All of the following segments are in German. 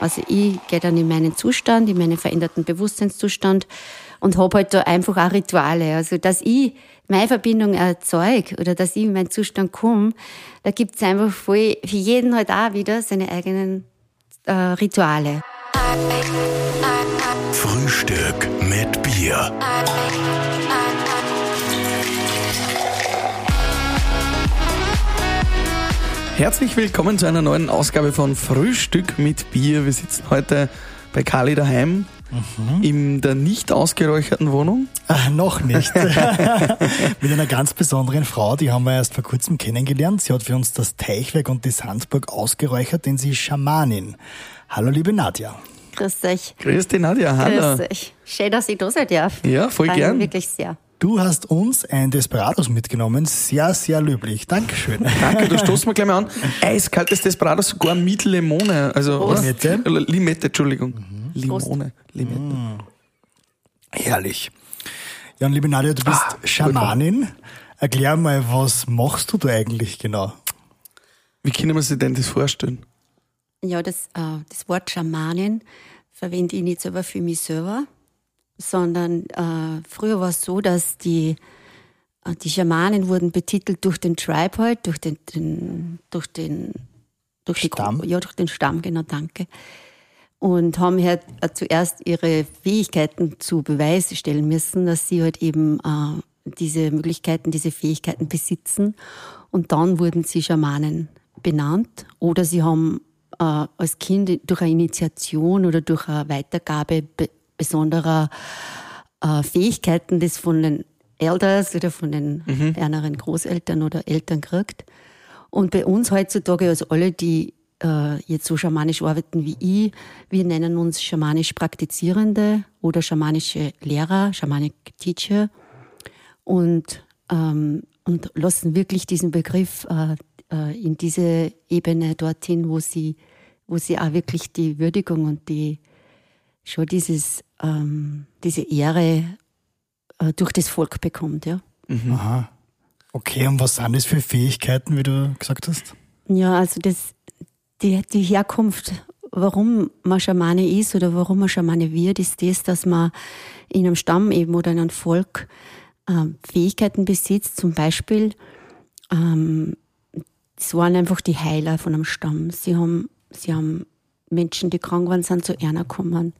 Also ich gehe dann in meinen Zustand, in meinen veränderten Bewusstseinszustand und habe halt da einfach auch Rituale. Also dass ich meine Verbindung erzeuge oder dass ich in meinen Zustand komme, da gibt es einfach voll, für jeden halt auch wieder seine eigenen äh, Rituale. Frühstück mit Bier. Herzlich willkommen zu einer neuen Ausgabe von Frühstück mit Bier. Wir sitzen heute bei Kali daheim mhm. in der nicht ausgeräucherten Wohnung. Ach, noch nicht. Mit einer ganz besonderen Frau, die haben wir erst vor kurzem kennengelernt. Sie hat für uns das Teichwerk und die Sandburg ausgeräuchert, denn sie ist Schamanin. Hallo, liebe Nadja. Grüß euch. Grüß dich, Nadja. Hallo. Grüß euch. Schön, dass ich da sein darf. Ja, voll Freuen gern. Wirklich sehr. Du hast uns ein Desperados mitgenommen. Sehr, sehr löblich. Dankeschön. Danke, du stoßt mir gleich mal an. Eiskaltes Desperados, sogar mit Limone. Also. Limette? Äh, Limette, Entschuldigung. Mhm. Limone, Limette. Herrlich. Ja, und liebe Nadja, du bist Ah, Schamanin. Erklär mal, was machst du da eigentlich genau? Wie können wir sich denn das vorstellen? Ja, das, äh, das Wort Schamanin verwende ich nicht selber für mich selber, sondern äh, früher war es so, dass die, äh, die Schamanen wurden betitelt durch den Tribe halt, durch den, den durch den durch Stamm? Die, ja, durch den Stamm, genau, danke. Und haben halt äh, zuerst ihre Fähigkeiten zu Beweis stellen müssen, dass sie halt eben äh, diese Möglichkeiten, diese Fähigkeiten besitzen. Und dann wurden sie Schamanen benannt oder sie haben äh, als Kind durch eine Initiation oder durch eine Weitergabe be besonderer äh, Fähigkeiten, das von den Elders oder von den ärmeren Großeltern oder Eltern kriegt. Und bei uns heutzutage, also alle, die äh, jetzt so schamanisch arbeiten wie ich, wir nennen uns schamanisch Praktizierende oder schamanische Lehrer, Shamanic Teacher und, ähm, und lassen wirklich diesen Begriff äh, äh, in diese Ebene dorthin, wo sie, wo sie auch wirklich die Würdigung und die schon dieses, ähm, diese Ehre äh, durch das Volk bekommt, ja. Aha. Okay, und was sind das für Fähigkeiten, wie du gesagt hast? Ja, also das, die, die Herkunft, warum man Schamane ist oder warum man Schamane wird, ist das, dass man in einem Stamm eben oder in einem Volk ähm, Fähigkeiten besitzt. Zum Beispiel, ähm, es waren einfach die Heiler von einem Stamm. Sie haben, sie haben Menschen, die krank waren, sind zu einer gekommen.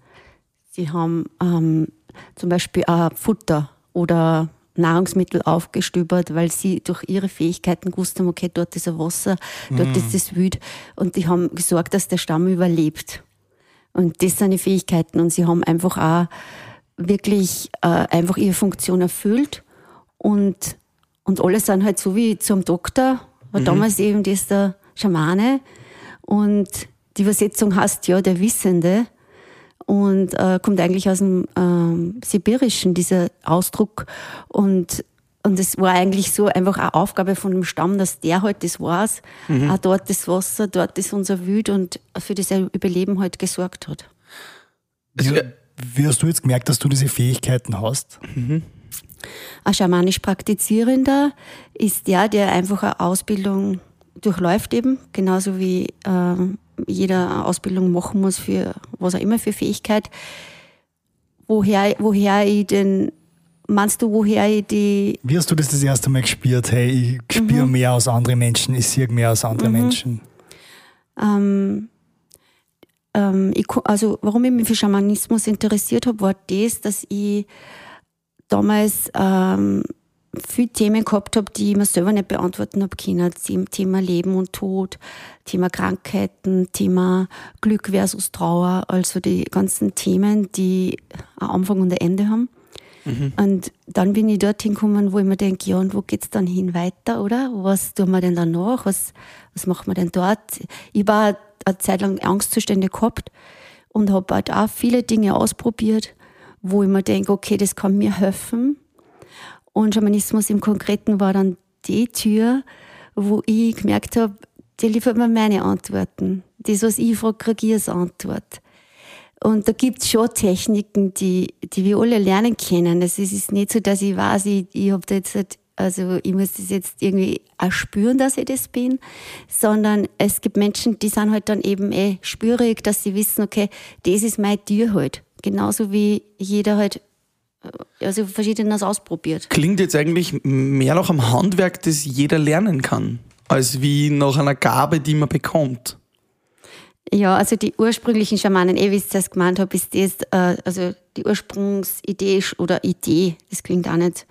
Sie haben ähm, zum Beispiel auch Futter oder Nahrungsmittel aufgestöbert, weil sie durch ihre Fähigkeiten gewusst haben, okay, dort ist ein Wasser, dort ist das Wild. Und die haben gesorgt, dass der Stamm überlebt. Und das sind die Fähigkeiten. Und sie haben einfach auch wirklich äh, einfach ihre Funktion erfüllt. Und, und alle sind halt so wie zum Doktor, war damals eben das der Schamane. Und die Übersetzung heißt ja der Wissende und äh, kommt eigentlich aus dem ähm, Sibirischen, dieser Ausdruck. Und, und es war eigentlich so einfach eine Aufgabe von dem Stamm, dass der halt das weiß, auch dort das Wasser, dort ist unser Wüt und für das Überleben halt gesorgt hat. Also, Wie, wie hast du jetzt gemerkt, dass du diese Fähigkeiten hast? Ein schamanisch Praktizierender ist der, der einfach eine Ausbildung durchläuft eben, genauso wie ähm, jeder eine Ausbildung machen muss für was auch immer für Fähigkeit. Woher, woher ich denn, meinst du, woher ich die, Wie hast du das das erste Mal gespürt? Hey, ich spüre mehr als andere Menschen, ich sehe mehr als andere Menschen. ähm, ähm, ich, also warum ich mich für Schamanismus interessiert habe, war das, dass ich damals ähm, viele Themen gehabt habe, die ich mir selber nicht beantworten habe können. Thema- Leben und Tod, Thema Krankheiten, Thema Glück versus Trauer, also die ganzen Themen, die einen Anfang und ein Ende haben. Und dann bin ich dorthin gekommen, wo ich mir denke, ja, und wo geht's dann hin weiter, oder? Was tun wir denn danach? Was, was machen wir denn dort? Ich war eine Zeit lang Angstzustände gehabt und habe halt auch viele Dinge ausprobiert, wo ich mir denke, okay, das kann mir helfen. Und Schamanismus im Konkreten war dann die Tür, wo ich gemerkt habe, die liefert mir meine Antworten. Das, was ich frage, kriege ich als Antwort. Und da gibt's schon Techniken, die, die wir alle lernen können. Es ist nicht so, dass ich weiß, ich, ich habe da jetzt halt, Also ich muss das jetzt irgendwie auch spüren, dass ich das bin, sondern es gibt Menschen, die sind halt dann eben eh spürig, dass sie wissen, okay, das ist mein Tier halt. Genauso wie jeder halt also verschiedenes ausprobiert. Klingt jetzt eigentlich mehr nach einem Handwerk, das jeder lernen kann, als wie nach einer Gabe, die man bekommt. Ja, also die ursprünglichen Schamanen, eh wie ich es gemeint habe, ist das, äh, also die Ursprungsidee oder Idee, das klingt auch nicht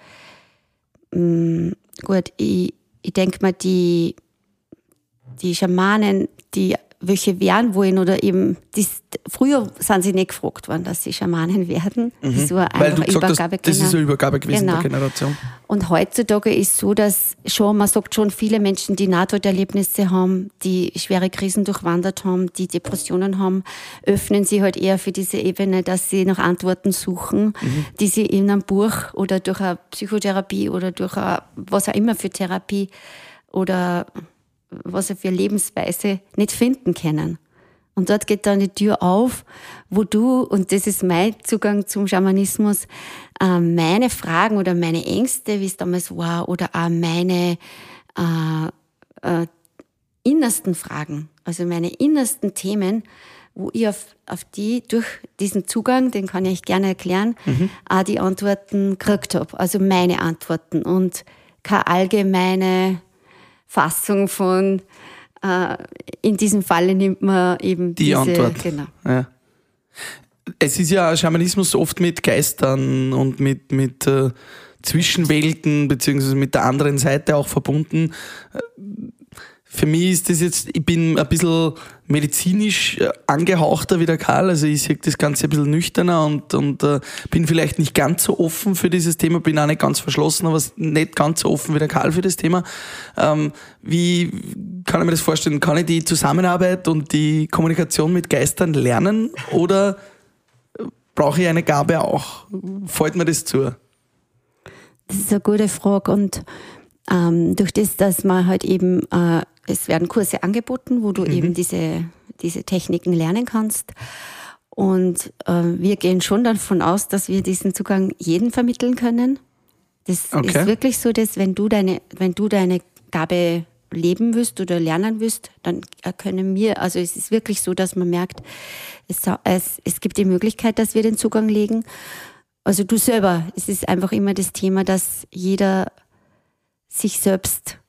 mh, mm, gut. Ich, ich denke mal, die, die Schamanen, die welche werden wollen oder eben, das, früher sind sie nicht gefragt worden, dass sie Schamanen werden. Mhm. Das war Weil du gesagt Übergabe hast, das ist eine Übergabe gewesen genau. der Generation. Und heutzutage ist es so, dass schon, man sagt schon, viele Menschen, die Nahtoderlebnisse haben, die schwere Krisen durchwandert haben, die Depressionen haben, öffnen sie halt eher für diese Ebene, dass sie nach Antworten suchen, mhm. die sie in einem Buch oder durch eine Psychotherapie oder durch eine, was auch immer für Therapie oder was sie für Lebensweise nicht finden können. Und dort geht dann die Tür auf, wo du, und das ist mein Zugang zum Schamanismus, äh, meine Fragen oder meine Ängste, wie es damals war, oder auch meine äh, äh, innersten Fragen, also meine innersten Themen, wo ich auf, auf die durch diesen Zugang, den kann ich gerne erklären, mhm. auch die Antworten gekriegt habe. Also meine Antworten und keine allgemeine Fassung von, äh, in diesem Falle nimmt man eben die diese, Antwort. Genau. Ja. Es ist ja Schamanismus oft mit Geistern und mit, mit äh, Zwischenwelten beziehungsweise mit der anderen Seite auch verbunden für mich ist das jetzt, ich bin ein bisschen medizinisch äh, angehauchter wie der Karl, also ich sehe das Ganze ein bisschen nüchterner und, und äh, bin vielleicht nicht ganz so offen für dieses Thema, bin auch nicht ganz verschlossen, aber nicht ganz so offen wie der Karl für das Thema. Ähm, wie kann ich mir das vorstellen? Kann ich die Zusammenarbeit und die Kommunikation mit Geistern lernen oder brauche ich eine Gabe auch? Fällt mir das zu? Das ist eine gute Frage und ähm, durch das, dass man halt eben äh, es werden Kurse angeboten, wo du mhm. eben diese, diese Techniken lernen kannst. Und äh, wir gehen schon davon aus, dass wir diesen Zugang jedem vermitteln können. Das okay. ist wirklich so, dass wenn du deine, wenn du deine Gabe leben willst oder lernen willst, dann können wir, also es ist wirklich so, dass man merkt, es, es, es gibt die Möglichkeit, dass wir den Zugang legen. Also du selber, es ist einfach immer das Thema, dass jeder sich selbst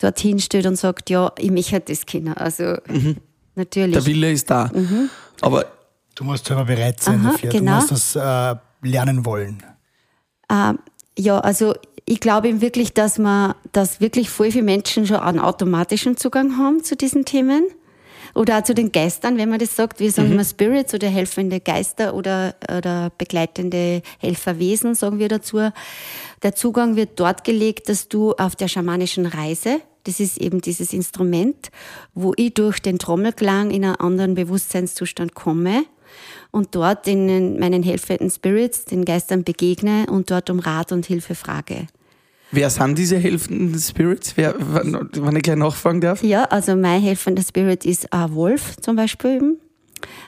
dorthin steht und sagt, ja, ich möchte das kennen. Also mhm. natürlich. Der Wille ist da. Mhm. Aber du musst selber bereit sein Aha, dafür. Genau. Du musst das äh, lernen wollen. Ähm, ja, also ich glaube eben wirklich, dass man, dass wirklich voll viele Menschen schon einen automatischen Zugang haben zu diesen Themen. Oder auch zu den Geistern, wenn man das sagt. Wir sagen mhm. immer Spirits oder helfende Geister oder, oder begleitende Helferwesen, sagen wir dazu. Der Zugang wird dort gelegt, dass du auf der schamanischen Reise das ist eben dieses Instrument, wo ich durch den Trommelklang in einen anderen Bewusstseinszustand komme und dort in meinen helfenden Spirits, den Geistern begegne und dort um Rat und Hilfe frage. Wer sind diese helfenden Spirits? Wer, wenn ich gleich nachfragen darf? Ja, also mein helfender Spirit ist ein Wolf zum Beispiel.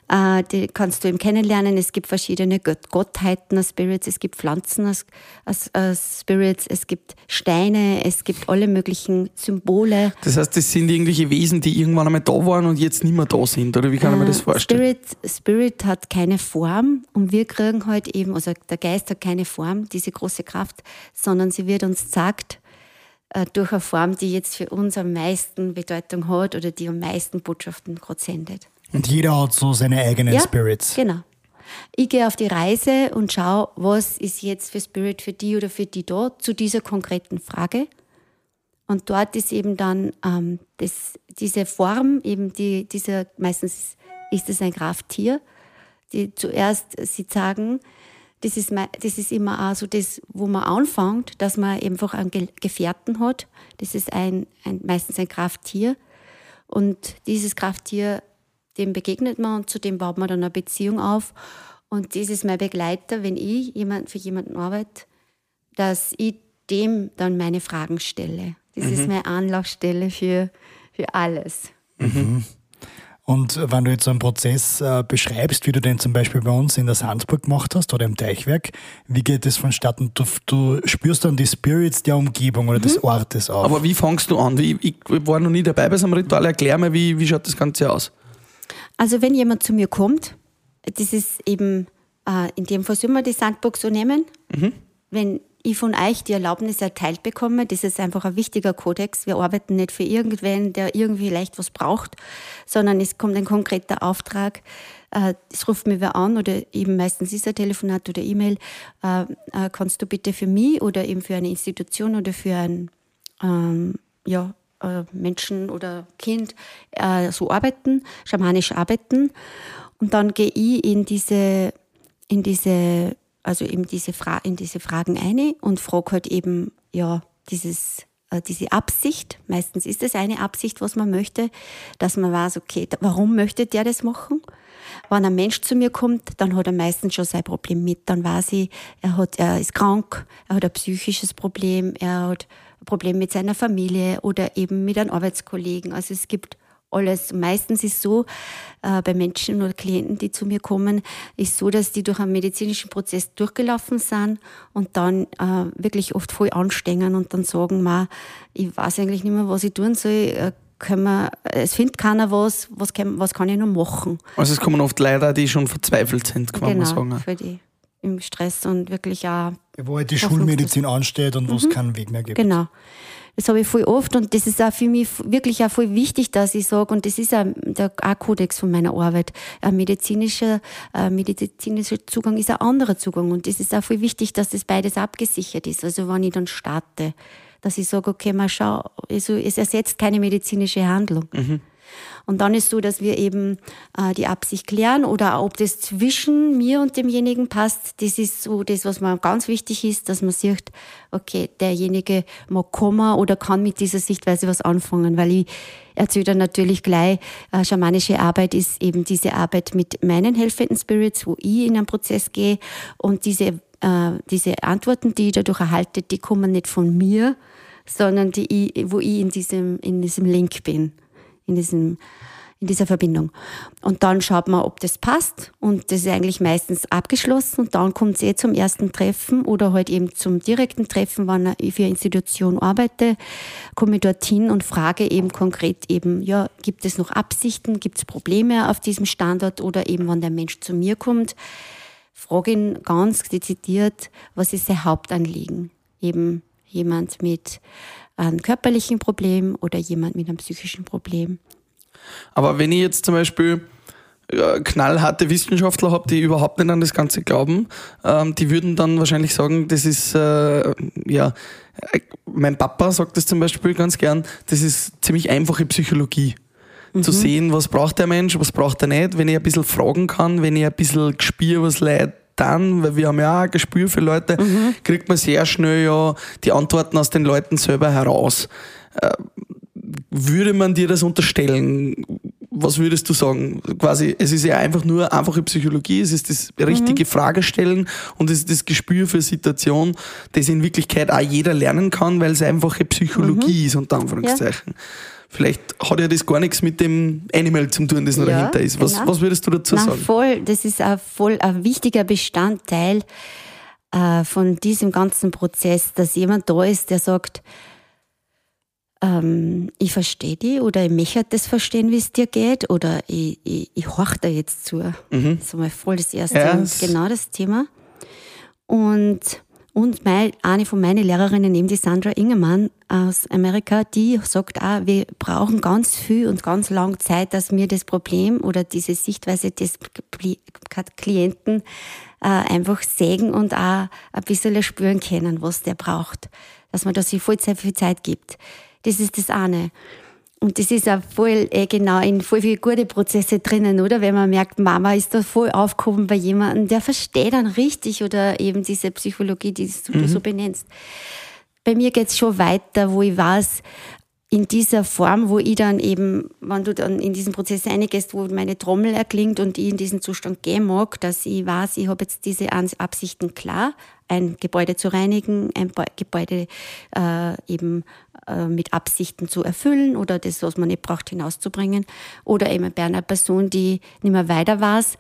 Äh, die kannst du eben kennenlernen. Es gibt verschiedene Gott Gottheiten als Spirits, es gibt Pflanzen als, als, als, Spirits, es gibt Steine, es gibt alle möglichen Symbole. Das heißt, das sind irgendwelche Wesen, die irgendwann einmal da waren und jetzt nicht mehr da sind, oder wie kann äh, man das vorstellen? Spirit, Spirit hat keine Form und wir kriegen halt eben, also der Geist hat keine Form, diese große Kraft, sondern sie wird uns gesagt, äh, durch eine Form, die jetzt für uns am meisten Bedeutung hat oder die am meisten Botschaften gerade sendet. Und jeder hat so seine eigenen ja, Spirits. Genau. Ich gehe auf die Reise und schaue, was ist jetzt für Spirit für die oder für die da zu dieser konkreten Frage. Und dort ist eben dann ähm, das, diese Form, eben die, dieser, meistens ist es ein Krafttier, die zuerst sie sagen, das ist, das ist immer auch so das, wo man anfängt, dass man einfach einen Gefährten hat. Das ist ein, ein, meistens ein Krafttier. Und dieses Krafttier dem begegnet man und zu dem baut man dann eine Beziehung auf. Und das ist mein Begleiter, wenn ich jemand, für jemanden arbeite, dass ich dem dann meine Fragen stelle. Das mhm. ist meine Anlaufstelle für, für alles. Mhm. Und wenn du jetzt so einen Prozess äh, beschreibst, wie du den zum Beispiel bei uns in der Sandburg gemacht hast oder im Teichwerk, wie geht das vonstatten? Du, du spürst dann die Spirits der Umgebung oder mhm. des Ortes auf. Aber wie fangst du an? Wie, ich war noch nie dabei bei so einem Ritual. Erklär mir, wie, wie schaut das Ganze aus? Also wenn jemand zu mir kommt, das ist eben, äh, in dem Fall sollen wir die Sandburg so nehmen. Mhm. Wenn ich von euch die Erlaubnis erteilt bekomme. Das ist einfach ein wichtiger Kodex. Wir arbeiten nicht für irgendwen, der irgendwie vielleicht was braucht, sondern es kommt ein konkreter Auftrag. Äh, es ruft mir wer an oder eben meistens ist ein Telefonat oder E-Mail. Äh, äh, kannst du bitte für mich oder eben für eine Institution oder für ein ähm, ja, Menschen oder Kind so arbeiten, schamanisch arbeiten. Und dann gehe ich in diese, in diese also eben diese Fra in diese Fragen ein und frage halt eben, ja, dieses, äh, diese Absicht, meistens ist es eine Absicht, was man möchte, dass man weiß, okay, warum möchte der das machen? Wenn ein Mensch zu mir kommt, dann hat er meistens schon sein Problem mit. Dann weiß ich, er, hat, er ist krank, er hat ein psychisches Problem, er hat Problem mit seiner Familie oder eben mit einem Arbeitskollegen. Also es gibt alles. Meistens ist so, äh, bei Menschen oder Klienten, die zu mir kommen, ist so, dass die durch einen medizinischen Prozess durchgelaufen sind und dann äh, wirklich oft voll anstrengen und dann sagen, ma, ich weiß eigentlich nicht mehr, was ich tun soll. Äh, können wir, es findet keiner was, was kann, was kann ich noch machen? Also es kommen oft Leute, die schon verzweifelt sind, kann genau, man sagen. Für die im Stress und wirklich auch. Wo halt die Schulmedizin ansteht und wo es mhm. keinen Weg mehr gibt. Genau. Das habe ich voll oft und das ist auch für mich wirklich auch voll wichtig, dass ich sage, und das ist auch der auch Kodex von meiner Arbeit, ein medizinischer, ein medizinischer Zugang ist ein anderer Zugang und das ist auch voll wichtig, dass das beides abgesichert ist. Also wenn ich dann starte, dass ich sage, okay, mal schau, also es ersetzt keine medizinische Handlung. Mhm. Und dann ist so, dass wir eben äh, die Absicht klären oder ob das zwischen mir und demjenigen passt. Das ist so das, was mir ganz wichtig ist, dass man sieht, okay, derjenige mag kommen oder kann mit dieser Sichtweise was anfangen, weil ich erzähle dann natürlich gleich, äh, schamanische Arbeit ist eben diese Arbeit mit meinen helfenden Spirits, wo ich in einen Prozess gehe. Und diese, äh, diese Antworten, die ich dadurch erhalte, die kommen nicht von mir, sondern die, wo ich in diesem, in diesem Link bin in, diesem, in dieser Verbindung. Und dann schaut man, ob das passt. Und das ist eigentlich meistens abgeschlossen. Und dann kommt es eh zum ersten Treffen oder halt eben zum direkten Treffen, wenn ich für eine Institution arbeite, komme ich dorthin und frage eben konkret eben, ja, gibt es noch Absichten, gibt es Probleme auf diesem Standort oder eben, wenn der Mensch zu mir kommt, frage ihn ganz dezidiert, was ist sein Hauptanliegen? Eben jemand mit ein körperlichen Problem oder jemand mit einem psychischen Problem. Aber wenn ich jetzt zum Beispiel äh, knallharte Wissenschaftler habe, die überhaupt nicht an das Ganze glauben, ähm, die würden dann wahrscheinlich sagen, das ist, äh, ja, mein Papa sagt das zum Beispiel ganz gern, das ist ziemlich einfache Psychologie. Mhm. Zu sehen, was braucht der Mensch, was braucht er nicht, wenn ich ein bisschen fragen kann, wenn ich ein bisschen spüre, was Leid dann, weil wir haben ja auch ein Gespür für Leute, mhm. kriegt man sehr schnell ja die Antworten aus den Leuten selber heraus. Äh, würde man dir das unterstellen? Was würdest du sagen? Quasi, es ist ja einfach nur einfache Psychologie, es ist das richtige mhm. Fragestellen und es ist das Gespür für Situation, das in Wirklichkeit auch jeder lernen kann, weil es einfache Psychologie mhm. ist, unter Anführungszeichen. Ja. Vielleicht hat ja das gar nichts mit dem Animal zu tun, das noch ja, dahinter ist. Was, genau. was würdest du dazu Na, sagen? Voll, das ist ein voll ein wichtiger Bestandteil äh, von diesem ganzen Prozess, dass jemand da ist, der sagt, ähm, ich verstehe dich oder ich möchte das verstehen, wie es dir geht oder ich, ich, ich horch da jetzt zu. Mhm. Das ist mal voll das erste ja, genau das Thema. Und und eine von meinen Lehrerinnen, eben die Sandra Ingemann aus Amerika, die sagt auch, wir brauchen ganz viel und ganz lang Zeit, dass wir das Problem oder diese Sichtweise des Klienten äh, einfach sägen und auch ein bisschen spüren können, was der braucht. Dass man da sich voll Zeit, viel Zeit gibt. Das ist das eine. Und das ist auch voll, äh, genau, in voll viele gute Prozesse drinnen, oder? Wenn man merkt, Mama ist da voll aufgehoben bei jemandem, der versteht dann richtig oder eben diese Psychologie, die du mhm. so benennst. Bei mir geht's schon weiter, wo ich weiß, in dieser Form, wo ich dann eben, wenn du dann in diesen Prozess reingehst, wo meine Trommel erklingt und ich in diesen Zustand gehen mag, dass ich weiß, ich habe jetzt diese Absichten klar, ein Gebäude zu reinigen, ein Gebäude äh, eben mit Absichten zu erfüllen oder das, was man nicht braucht, hinauszubringen. Oder eben bei einer Person, die nicht mehr weiter weiß,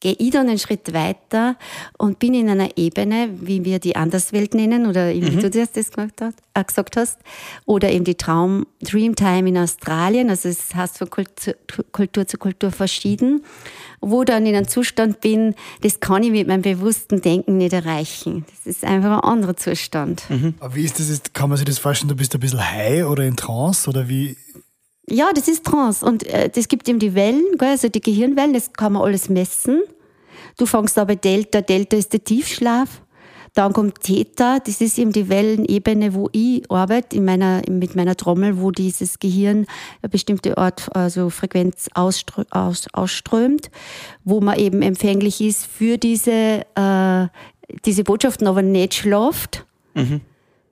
gehe ich dann einen Schritt weiter und bin in einer Ebene, wie wir die Anderswelt nennen, oder wie mhm. du das gesagt hast, äh, gesagt hast, oder eben die Traum Dreamtime in Australien, also es heißt von Kultur, Kultur zu Kultur verschieden, wo dann in einem Zustand bin, das kann ich mit meinem bewussten Denken nicht erreichen. Das ist einfach ein anderer Zustand. Mhm. Aber wie ist das, kann man sich das vorstellen, du bist ein bisschen high oder in Trance oder wie, ja, das ist Trance. Und äh, das gibt eben die Wellen, gell? also die Gehirnwellen, das kann man alles messen. Du fängst aber Delta, Delta ist der Tiefschlaf. Dann kommt Theta, das ist eben die Wellenebene, wo ich arbeite, in meiner, mit meiner Trommel, wo dieses Gehirn eine bestimmte Art, also Frequenz ausströ aus, ausströmt, wo man eben empfänglich ist für diese, äh, diese Botschaften, aber nicht schlaft. Mhm.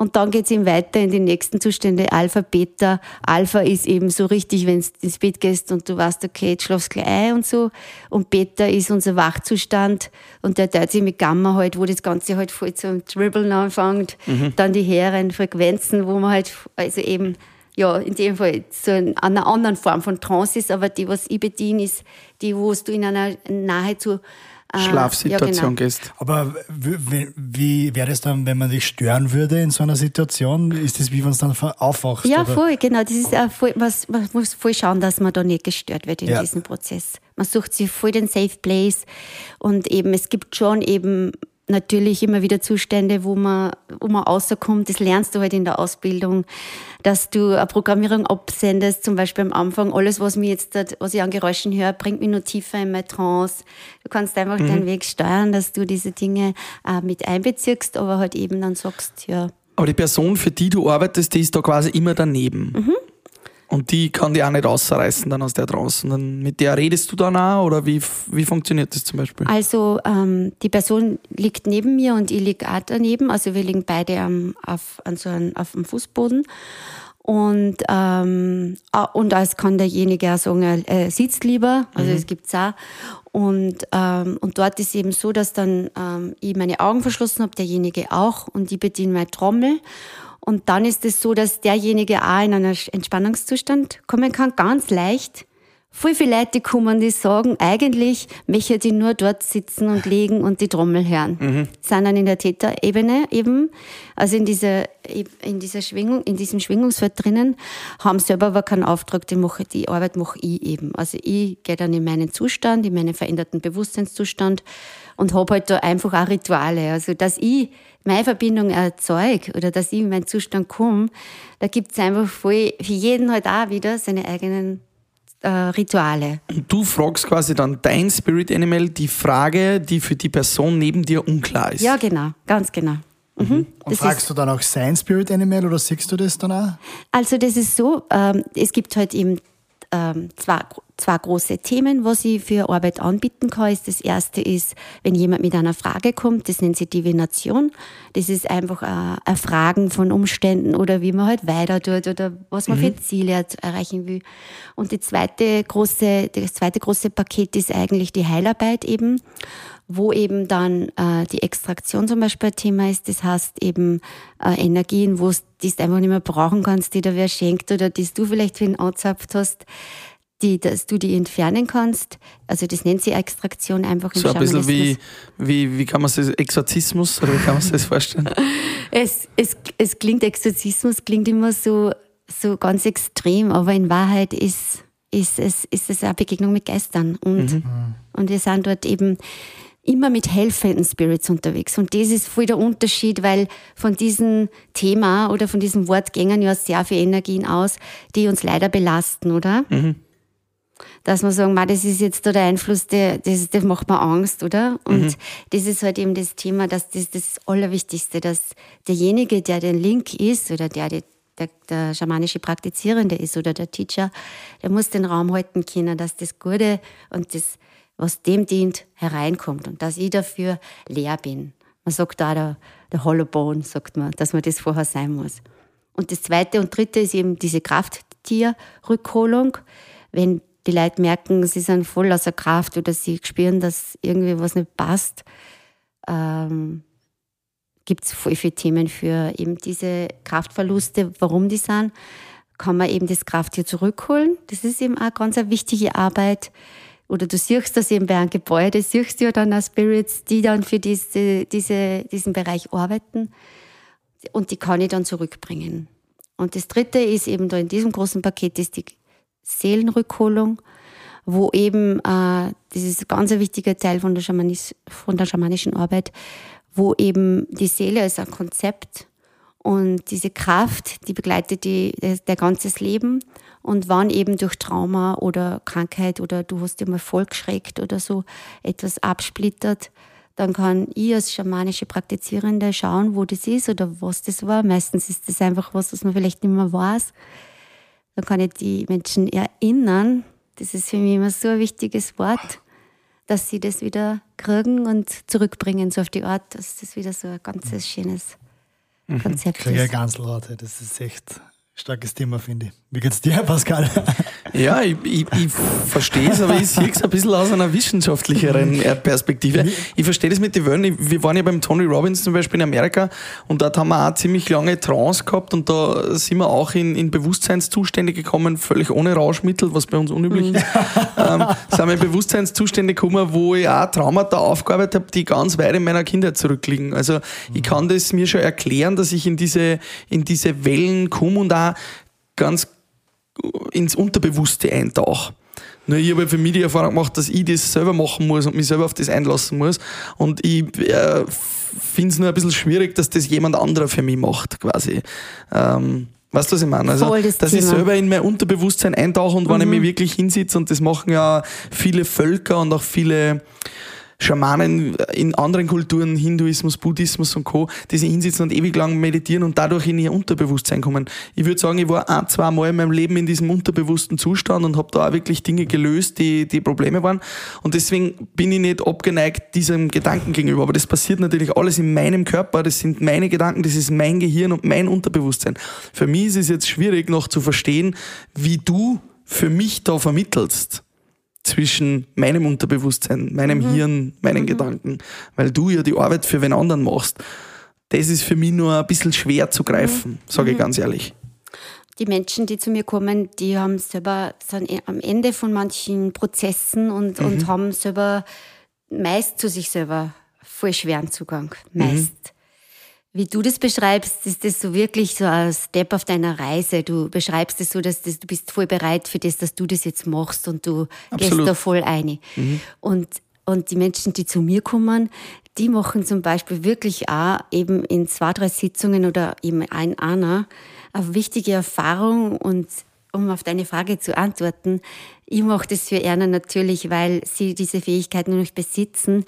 Und dann geht's eben weiter in die nächsten Zustände, Alpha, Beta. Alpha ist eben so richtig, wenn du ins Bett gehst und du weißt, okay, jetzt schlafst gleich ein und so. Und Beta ist unser Wachzustand und der teilt sich mit Gamma halt, wo das Ganze halt voll zum Dribbeln anfängt. Mhm. Dann die höheren Frequenzen, wo man halt, also eben, ja, in dem Fall so in einer anderen Form von Trance ist, aber die, was ich bediene, ist die, wo du in einer nahezu Ah, Schlafsituation ja, genau. gehst. Aber wie, wie wäre das dann, wenn man dich stören würde in so einer Situation? Ist das wie wenn es dann aufwachst? Ja, oder? voll, genau. Das ist auch voll, was, man muss voll schauen, dass man da nicht gestört wird in ja. diesem Prozess. Man sucht sich voll den Safe Place und eben, es gibt schon eben natürlich immer wieder Zustände, wo man, wo man rauskommt. Das lernst du halt in der Ausbildung, dass du eine Programmierung absendest, zum Beispiel am Anfang. Alles, was mir jetzt, was ich an Geräuschen höre, bringt mich nur tiefer in meine Trance. Du kannst einfach mhm. deinen Weg steuern, dass du diese Dinge äh, mit einbeziehst, aber halt eben dann sagst, ja. Aber die Person, für die du arbeitest, die ist da quasi immer daneben. Mhm. Und die kann die auch nicht rausreißen dann aus der draußen. Dann mit der redest du dann auch oder wie, wie funktioniert das zum Beispiel? Also ähm, die Person liegt neben mir und ich liege auch daneben. Also wir liegen beide am, auf, an so einem, auf dem Fußboden. Und, ähm, ah, und als kann derjenige auch sagen, er sitzt lieber, also mhm. es gibt's auch. Und, ähm, und dort ist eben so, dass dann ähm, ich meine Augen verschlossen habe, derjenige auch, und ich bediene meine Trommel. Und dann ist es so, dass derjenige auch in einen Entspannungszustand kommen kann, ganz leicht. Voll viele Leute kommen, die sagen, eigentlich möchte ich nur dort sitzen und liegen und die Trommel hören. Mhm. Sind dann in der Täterebene eben, also in dieser, in dieser Schwingung, in diesem Schwingungsfeld drinnen, haben selber aber keinen Auftrag, die, mache, die Arbeit mache ich eben. Also ich gehe dann in meinen Zustand, in meinen veränderten Bewusstseinszustand und habe halt da einfach auch Rituale. Also, dass ich meine Verbindung erzeuge oder dass ich in meinen Zustand komme, da gibt es einfach voll, für jeden halt auch wieder seine eigenen äh, Rituale. Und du fragst quasi dann dein Spirit Animal die Frage, die für die Person neben dir unklar ist. Ja, genau, ganz genau. Mhm. Und das fragst du dann auch sein Spirit Animal oder siehst du das dann auch? Also das ist so, ähm, es gibt halt eben ähm, zwei, zwei große Themen, was ich für Arbeit anbieten kann. Das erste ist, wenn jemand mit einer Frage kommt, das nennt sich Divination. Das ist einfach ein, ein Fragen von Umständen oder wie man halt weiter tut oder was man mhm. für Ziele erreichen will. Und die zweite große, das zweite große Paket ist eigentlich die Heilarbeit eben wo eben dann äh, die Extraktion zum Beispiel ein Thema ist. Das heißt eben äh, Energien, wo du einfach nicht mehr brauchen kannst, die da wer schenkt oder die du vielleicht für ihn anzapft hast, die, dass du die entfernen kannst. Also das nennt sich Extraktion einfach im So ein bisschen wie, wie, wie kann man das, Exorzismus oder wie kann man sich das vorstellen? es, es, es klingt, Exorzismus klingt immer so, so ganz extrem, aber in Wahrheit ist, ist, es, ist es eine Begegnung mit Geistern. Und, mhm. und wir sind dort eben immer mit helfenden Spirits unterwegs. Und das ist voll der Unterschied, weil von diesem Thema oder von diesem Wort gängen ja sehr viele Energien aus, die uns leider belasten, oder? Mhm. Dass man sagen, das ist jetzt da der Einfluss, der, das, das macht mir Angst, oder? Und mhm. das ist halt eben das Thema, dass das das Allerwichtigste, dass derjenige, der den Link ist oder der, der, der schamanische Praktizierende ist oder der Teacher, der muss den Raum halten können, dass das Gute und das was dem dient, hereinkommt und dass ich dafür leer bin. Man sagt da, der, der Hollow Bone, sagt man, dass man das vorher sein muss. Und das zweite und dritte ist eben diese Krafttierrückholung. Wenn die Leute merken, sie sind voll außer Kraft oder sie spüren, dass irgendwie was nicht passt, ähm, gibt es voll viele Themen für eben diese Kraftverluste, warum die sind. Kann man eben das Krafttier zurückholen. Das ist eben auch ganz eine wichtige Arbeit. Oder du siehst das eben bei einem Gebäude, siehst du ja dann auch Spirits, die dann für diese, diese, diesen Bereich arbeiten. Und die kann ich dann zurückbringen. Und das dritte ist eben da in diesem großen Paket ist die Seelenrückholung, wo eben, äh, das ist ein ganz wichtiger Teil von der, Schamanis, von der schamanischen Arbeit, wo eben die Seele als ein Konzept und diese Kraft, die begleitet die, der, ganzes Leben. Und wann eben durch Trauma oder Krankheit oder du hast dir mal vollgeschreckt oder so etwas absplittert, dann kann ich als schamanische Praktizierende schauen, wo das ist oder was das war. Meistens ist das einfach was, was man vielleicht nicht mehr weiß. Dann kann ich die Menschen erinnern. Das ist für mich immer so ein wichtiges Wort dass sie das wieder kriegen und zurückbringen, so auf die Art, dass das wieder so ein ganzes schönes mhm. Konzept ich kriege ist. ganz Laute, das ist echt starkes Thema, finde ich. Wie geht's dir, Pascal? Ja, ich, ich, ich verstehe es, aber ich sehe es ein bisschen aus einer wissenschaftlicheren Perspektive. Ich verstehe das mit den Wellen. Wir waren ja beim Tony Robbins zum Beispiel in Amerika und dort haben wir auch ziemlich lange Trance gehabt und da sind wir auch in, in Bewusstseinszustände gekommen, völlig ohne Rauschmittel, was bei uns unüblich ist. ähm, sind wir in Bewusstseinszustände gekommen, wo ich auch Traumata aufgearbeitet habe, die ganz weit in meiner Kindheit zurückliegen. Also ich kann das mir schon erklären, dass ich in diese, in diese Wellen komme und auch ganz ins Unterbewusste eintauche. Nur ich habe für mich die Erfahrung gemacht, dass ich das selber machen muss und mich selber auf das einlassen muss. Und ich äh, finde es nur ein bisschen schwierig, dass das jemand anderer für mich macht, quasi. Ähm, Weißt du, was ich meine? Also, das dass Thema. ich selber in mein Unterbewusstsein eintauche und mhm. wenn ich mich wirklich hinsitze, und das machen ja viele Völker und auch viele Schamanen in anderen Kulturen, Hinduismus, Buddhismus und Co., die sich hinsitzen und ewig lang meditieren und dadurch in ihr Unterbewusstsein kommen. Ich würde sagen, ich war ein, zwei Mal in meinem Leben in diesem unterbewussten Zustand und habe da auch wirklich Dinge gelöst, die, die Probleme waren. Und deswegen bin ich nicht abgeneigt diesem Gedanken gegenüber. Aber das passiert natürlich alles in meinem Körper, das sind meine Gedanken, das ist mein Gehirn und mein Unterbewusstsein. Für mich ist es jetzt schwierig noch zu verstehen, wie du für mich da vermittelst zwischen meinem Unterbewusstsein, meinem mhm. Hirn, meinen mhm. Gedanken, weil du ja die Arbeit für wen anderen machst. Das ist für mich nur ein bisschen schwer zu greifen, mhm. sage ich mhm. ganz ehrlich. Die Menschen, die zu mir kommen, die haben selber, sind eh am Ende von manchen Prozessen und, und mhm. haben selber meist zu sich selber voll schweren Zugang. Meist. Wie du das beschreibst, ist das so wirklich so ein Step auf deiner Reise. Du beschreibst es so, dass das, du bist voll bereit für das, dass du das jetzt machst und du Absolut. gehst da voll ein. Mhm. Und, und die Menschen, die zu mir kommen, die machen zum Beispiel wirklich auch eben in zwei, drei Sitzungen oder eben ein einer eine wichtige Erfahrung und um auf deine Frage zu antworten, ich mache das für Erna natürlich, weil sie diese Fähigkeiten noch besitzen,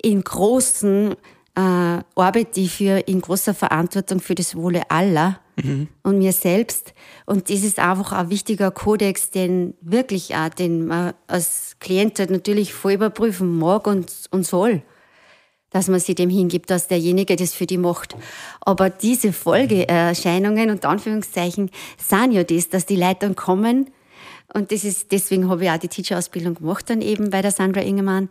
in großen äh, arbeite ich für in großer Verantwortung für das Wohle aller mhm. und mir selbst. Und das ist einfach ein wichtiger Kodex, den wirklich auch, den man als Klient halt natürlich voll überprüfen mag und, und soll. Dass man sich dem hingibt, dass derjenige das für die macht. Aber diese Folgeerscheinungen und Anführungszeichen sind ja das, dass die Leute dann kommen, und das ist, deswegen habe ich auch die Teacher-Ausbildung gemacht dann eben bei der Sandra Ingemann,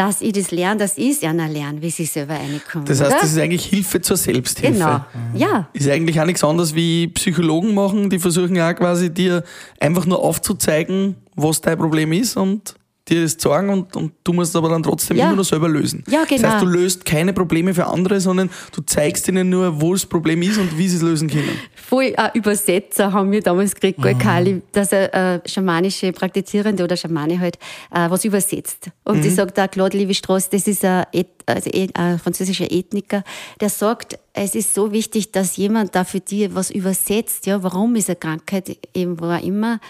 dass ich das lerne, dass ich es ja lerne, wie sie selber reinkommen. Das heißt, oder? das ist eigentlich Hilfe zur Selbsthilfe. Genau, mhm. ja. Ist eigentlich auch nichts anderes wie Psychologen machen, die versuchen ja quasi dir einfach nur aufzuzeigen, was dein Problem ist und dir das sagen und, und du musst es aber dann trotzdem ja. immer noch selber lösen. Ja, genau. Das heißt, du löst keine Probleme für andere, sondern du zeigst ihnen nur, wo das Problem ist und wie sie es lösen können. Voll ein Übersetzer haben wir damals gekriegt, mhm. Kali, dass er äh, schamanische Praktizierende oder Schamane halt äh, was übersetzt. Und mhm. die sagt auch, Claude Levi-Strauss, das ist ein, also ein französischer Ethniker, der sagt, es ist so wichtig, dass jemand da für dich was übersetzt. Ja, warum ist eine Krankheit eben wo auch immer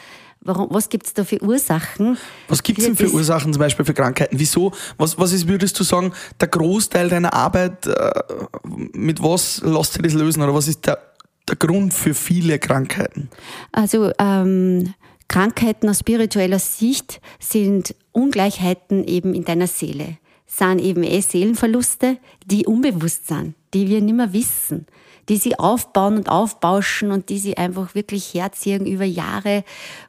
Warum, was gibt es da für Ursachen? Was gibt es denn für Ursachen zum Beispiel für Krankheiten? Wieso? Was, was ist, würdest du sagen, der Großteil deiner Arbeit, äh, mit was lässt sich das lösen? Oder was ist der, der Grund für viele Krankheiten? Also ähm, Krankheiten aus spiritueller Sicht sind Ungleichheiten eben in deiner Seele. Sind eben eh Seelenverluste, die unbewusst sind, die wir nicht mehr wissen die sie aufbauen und aufbauschen und die sie einfach wirklich herziehen über Jahre,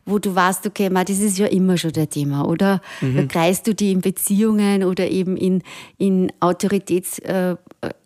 wo du weißt, okay, ma, das ist ja immer schon der Thema, oder? Mhm. Da kreist du die in Beziehungen oder eben in, in Autoritäts, äh,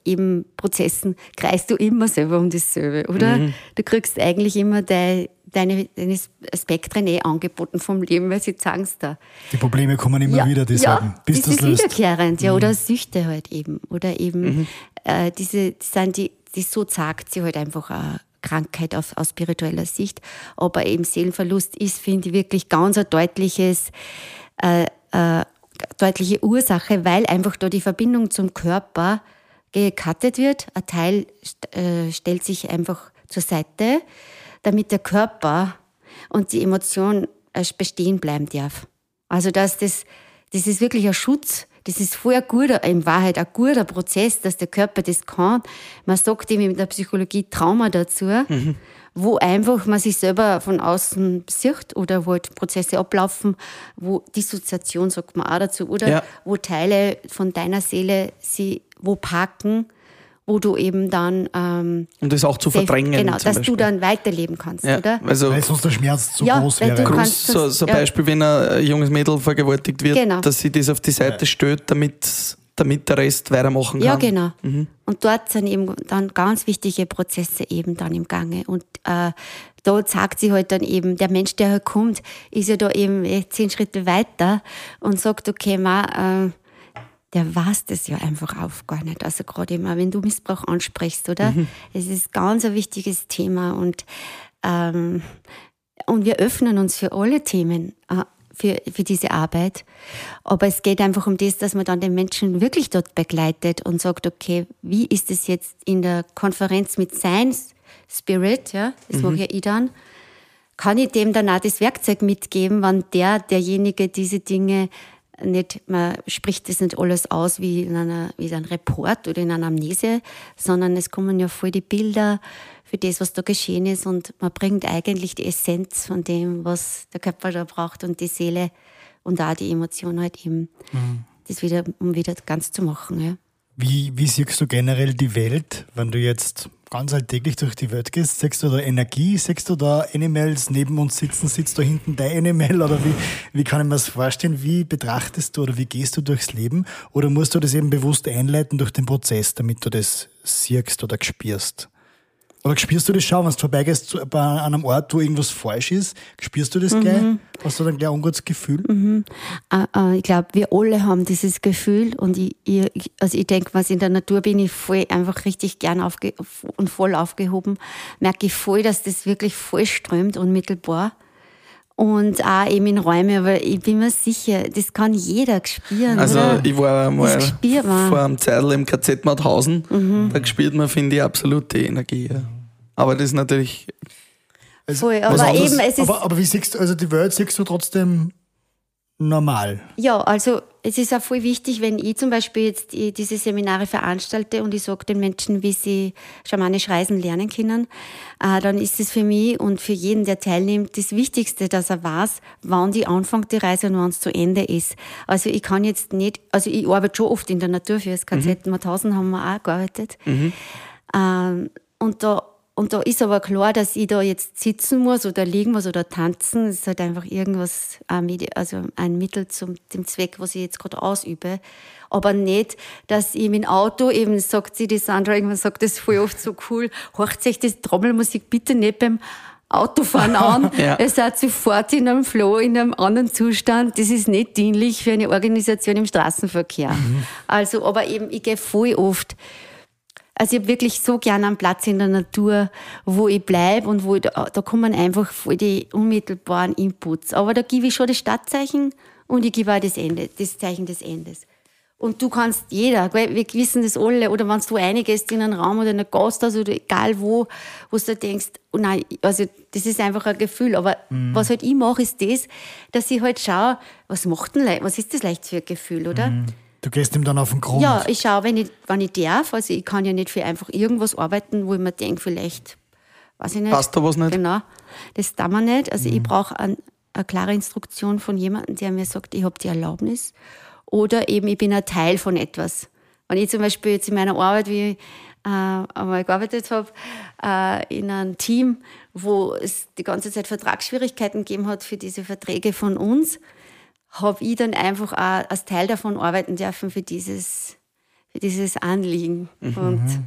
eben Prozessen, kreist du immer selber um dasselbe, oder? Mhm. Du kriegst eigentlich immer dein, deine, deine Spektren eh angeboten vom Leben, weil sie sagen es da. Die Probleme kommen immer ja, wieder, die ja, sagen, bis das, das ist löst. wiederkehrend, ja, mhm. oder Süchte halt eben, oder eben mhm. äh, diese, die sind die, die so sagt sie halt einfach eine Krankheit auf, aus spiritueller Sicht, aber eben Seelenverlust ist, finde ich, wirklich ganz ein deutliches, äh, äh, deutliche Ursache, weil einfach da die Verbindung zum Körper gekattet wird. Ein Teil äh, stellt sich einfach zur Seite damit der Körper und die Emotion äh, bestehen bleiben darf. Also dass das, das ist wirklich ein Schutz, das ist voll ein guter, in Wahrheit ein guter Prozess, dass der Körper das kann. Man sagt eben in der Psychologie Trauma dazu, mhm. wo einfach man sich selber von außen sieht oder wo halt Prozesse ablaufen, wo Dissoziation sagt man auch dazu, oder ja. wo Teile von deiner Seele sie wo parken wo du eben dann. Ähm, und das auch zu verdrängen. Genau, dass Beispiel. du dann weiterleben kannst, ja, oder? Also, weil sonst der Schmerz zu ja, groß wäre. Groß, so, so ein ja. Beispiel, wenn ein junges Mädel vergewaltigt wird, genau. dass sie das auf die Seite stößt, damit, damit der Rest weitermachen kann. Ja, genau. Mhm. Und dort sind eben dann ganz wichtige Prozesse eben dann im Gange. Und äh, da sagt sie halt dann eben, der Mensch, der halt kommt, ist ja da eben eh zehn Schritte weiter und sagt, okay, ma, äh, der weiß das ja einfach auch gar nicht. Also gerade immer, wenn du Missbrauch ansprichst, oder? Mhm. Es ist ganz ein wichtiges Thema und, ähm, und wir öffnen uns für alle Themen. Äh, für, für diese Arbeit. Aber es geht einfach um das, dass man dann den Menschen wirklich dort begleitet und sagt, okay, wie ist es jetzt in der Konferenz mit Science Spirit, ja, das mhm. mache ja ich dann, kann ich dem dann auch das Werkzeug mitgeben, wann der, derjenige diese Dinge nicht, man spricht das nicht alles aus wie in, einer, wie in einem Report oder in einer Amnese, sondern es kommen ja voll die Bilder für das, was da geschehen ist und man bringt eigentlich die Essenz von dem, was der Körper da braucht und die Seele und auch die Emotion halt eben, mhm. das wieder, um wieder ganz zu machen. Ja. Wie, wie siehst du generell die Welt, wenn du jetzt ganz alltäglich durch die Welt gehst? Siehst du da Energie? Siehst du da Animals neben uns sitzen? Sitzt da hinten dein Animal? Oder wie, wie kann ich mir das vorstellen? Wie betrachtest du oder wie gehst du durchs Leben? Oder musst du das eben bewusst einleiten durch den Prozess, damit du das siehst oder spürst? Oder spürst du das schon, wenn du vorbeigehst bei einem Ort, wo irgendwas falsch ist? Spürst du das mhm. gleich? Hast du dann gleich ein ungutes Gefühl? Mhm. Äh, äh, ich glaube, wir alle haben dieses Gefühl und ich, ich also ich denke, was in der Natur bin ich voll einfach richtig gern aufge und voll aufgehoben. Merke ich voll, dass das wirklich voll strömt, unmittelbar. Und auch eben in Räume, aber ich bin mir sicher, das kann jeder spüren. Also oder? ich war mal vor einem Zeitl im KZ Mauthausen, mhm. da spürt man, finde ich, absolut die Energie. Aber das ist natürlich. Also, Voll, aber eben, es ist. Aber, aber wie siehst du, also die Welt siehst du trotzdem normal? Ja, also es ist auch voll wichtig, wenn ich zum Beispiel jetzt diese Seminare veranstalte und ich sage den Menschen, wie sie schamanisch reisen lernen können, äh, dann ist es für mich und für jeden, der teilnimmt, das Wichtigste, dass er weiß, wann die Anfang die Reise und wann es zu Ende ist. Also ich kann jetzt nicht, also ich arbeite schon oft in der Natur für das KZ mhm. Mauthausen haben wir auch gearbeitet. Mhm. Ähm, und da und da ist aber klar, dass ich da jetzt sitzen muss oder liegen muss oder tanzen. Das ist halt einfach irgendwas, also ein Mittel zum dem Zweck, was ich jetzt gerade ausübe. Aber nicht, dass ich im Auto eben, sagt sie die Sandra, irgendwann sagt das voll oft so cool, horcht sich das Trommelmusik bitte nicht beim Autofahren an. ja. Ihr seid sofort in einem Flow, in einem anderen Zustand. Das ist nicht dienlich für eine Organisation im Straßenverkehr. Mhm. Also, aber eben, ich gehe voll oft also ich habe wirklich so gerne einen Platz in der Natur, wo ich bleibe und wo ich, da, da kommen einfach voll die unmittelbaren Inputs. Aber da gebe ich schon das Startzeichen und ich gebe auch das Ende, das Zeichen des Endes. Und du kannst jeder, wir wissen das alle, oder wenn du einiges in einen Raum oder in einen Gast hast oder egal wo, wo du denkst, oh nein, also das ist einfach ein Gefühl. Aber mhm. was halt ich mache, ist das, dass ich halt schaue, was macht denn, was ist das leicht für ein Gefühl, oder? Mhm. Du gehst ihm dann auf den Grund. Ja, ich schaue, wenn ich, wenn ich darf. Also ich kann ja nicht für einfach irgendwas arbeiten, wo ich mir denke, vielleicht, weiß ich nicht. Passt da was nicht? Genau, das darf man nicht. Also mhm. ich brauche ein, eine klare Instruktion von jemandem, der mir sagt, ich habe die Erlaubnis. Oder eben, ich bin ein Teil von etwas. Wenn ich zum Beispiel jetzt in meiner Arbeit, wie äh, einmal gearbeitet habe, äh, in einem Team, wo es die ganze Zeit Vertragsschwierigkeiten gegeben hat für diese Verträge von uns, habe ich dann einfach auch als Teil davon arbeiten dürfen für dieses, für dieses Anliegen. Mhm. Und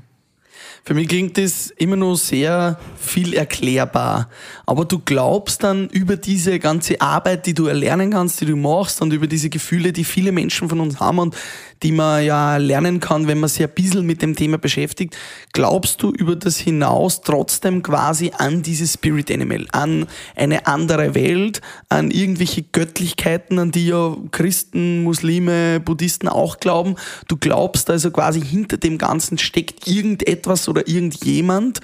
für mich klingt das immer noch sehr viel erklärbar. Aber du glaubst dann über diese ganze Arbeit, die du erlernen kannst, die du machst und über diese Gefühle, die viele Menschen von uns haben und die man ja lernen kann, wenn man sich ein bisschen mit dem Thema beschäftigt, glaubst du über das hinaus trotzdem quasi an dieses Spirit Animal, an eine andere Welt, an irgendwelche Göttlichkeiten, an die ja Christen, Muslime, Buddhisten auch glauben? Du glaubst also quasi hinter dem Ganzen steckt irgendetwas oder irgendjemand,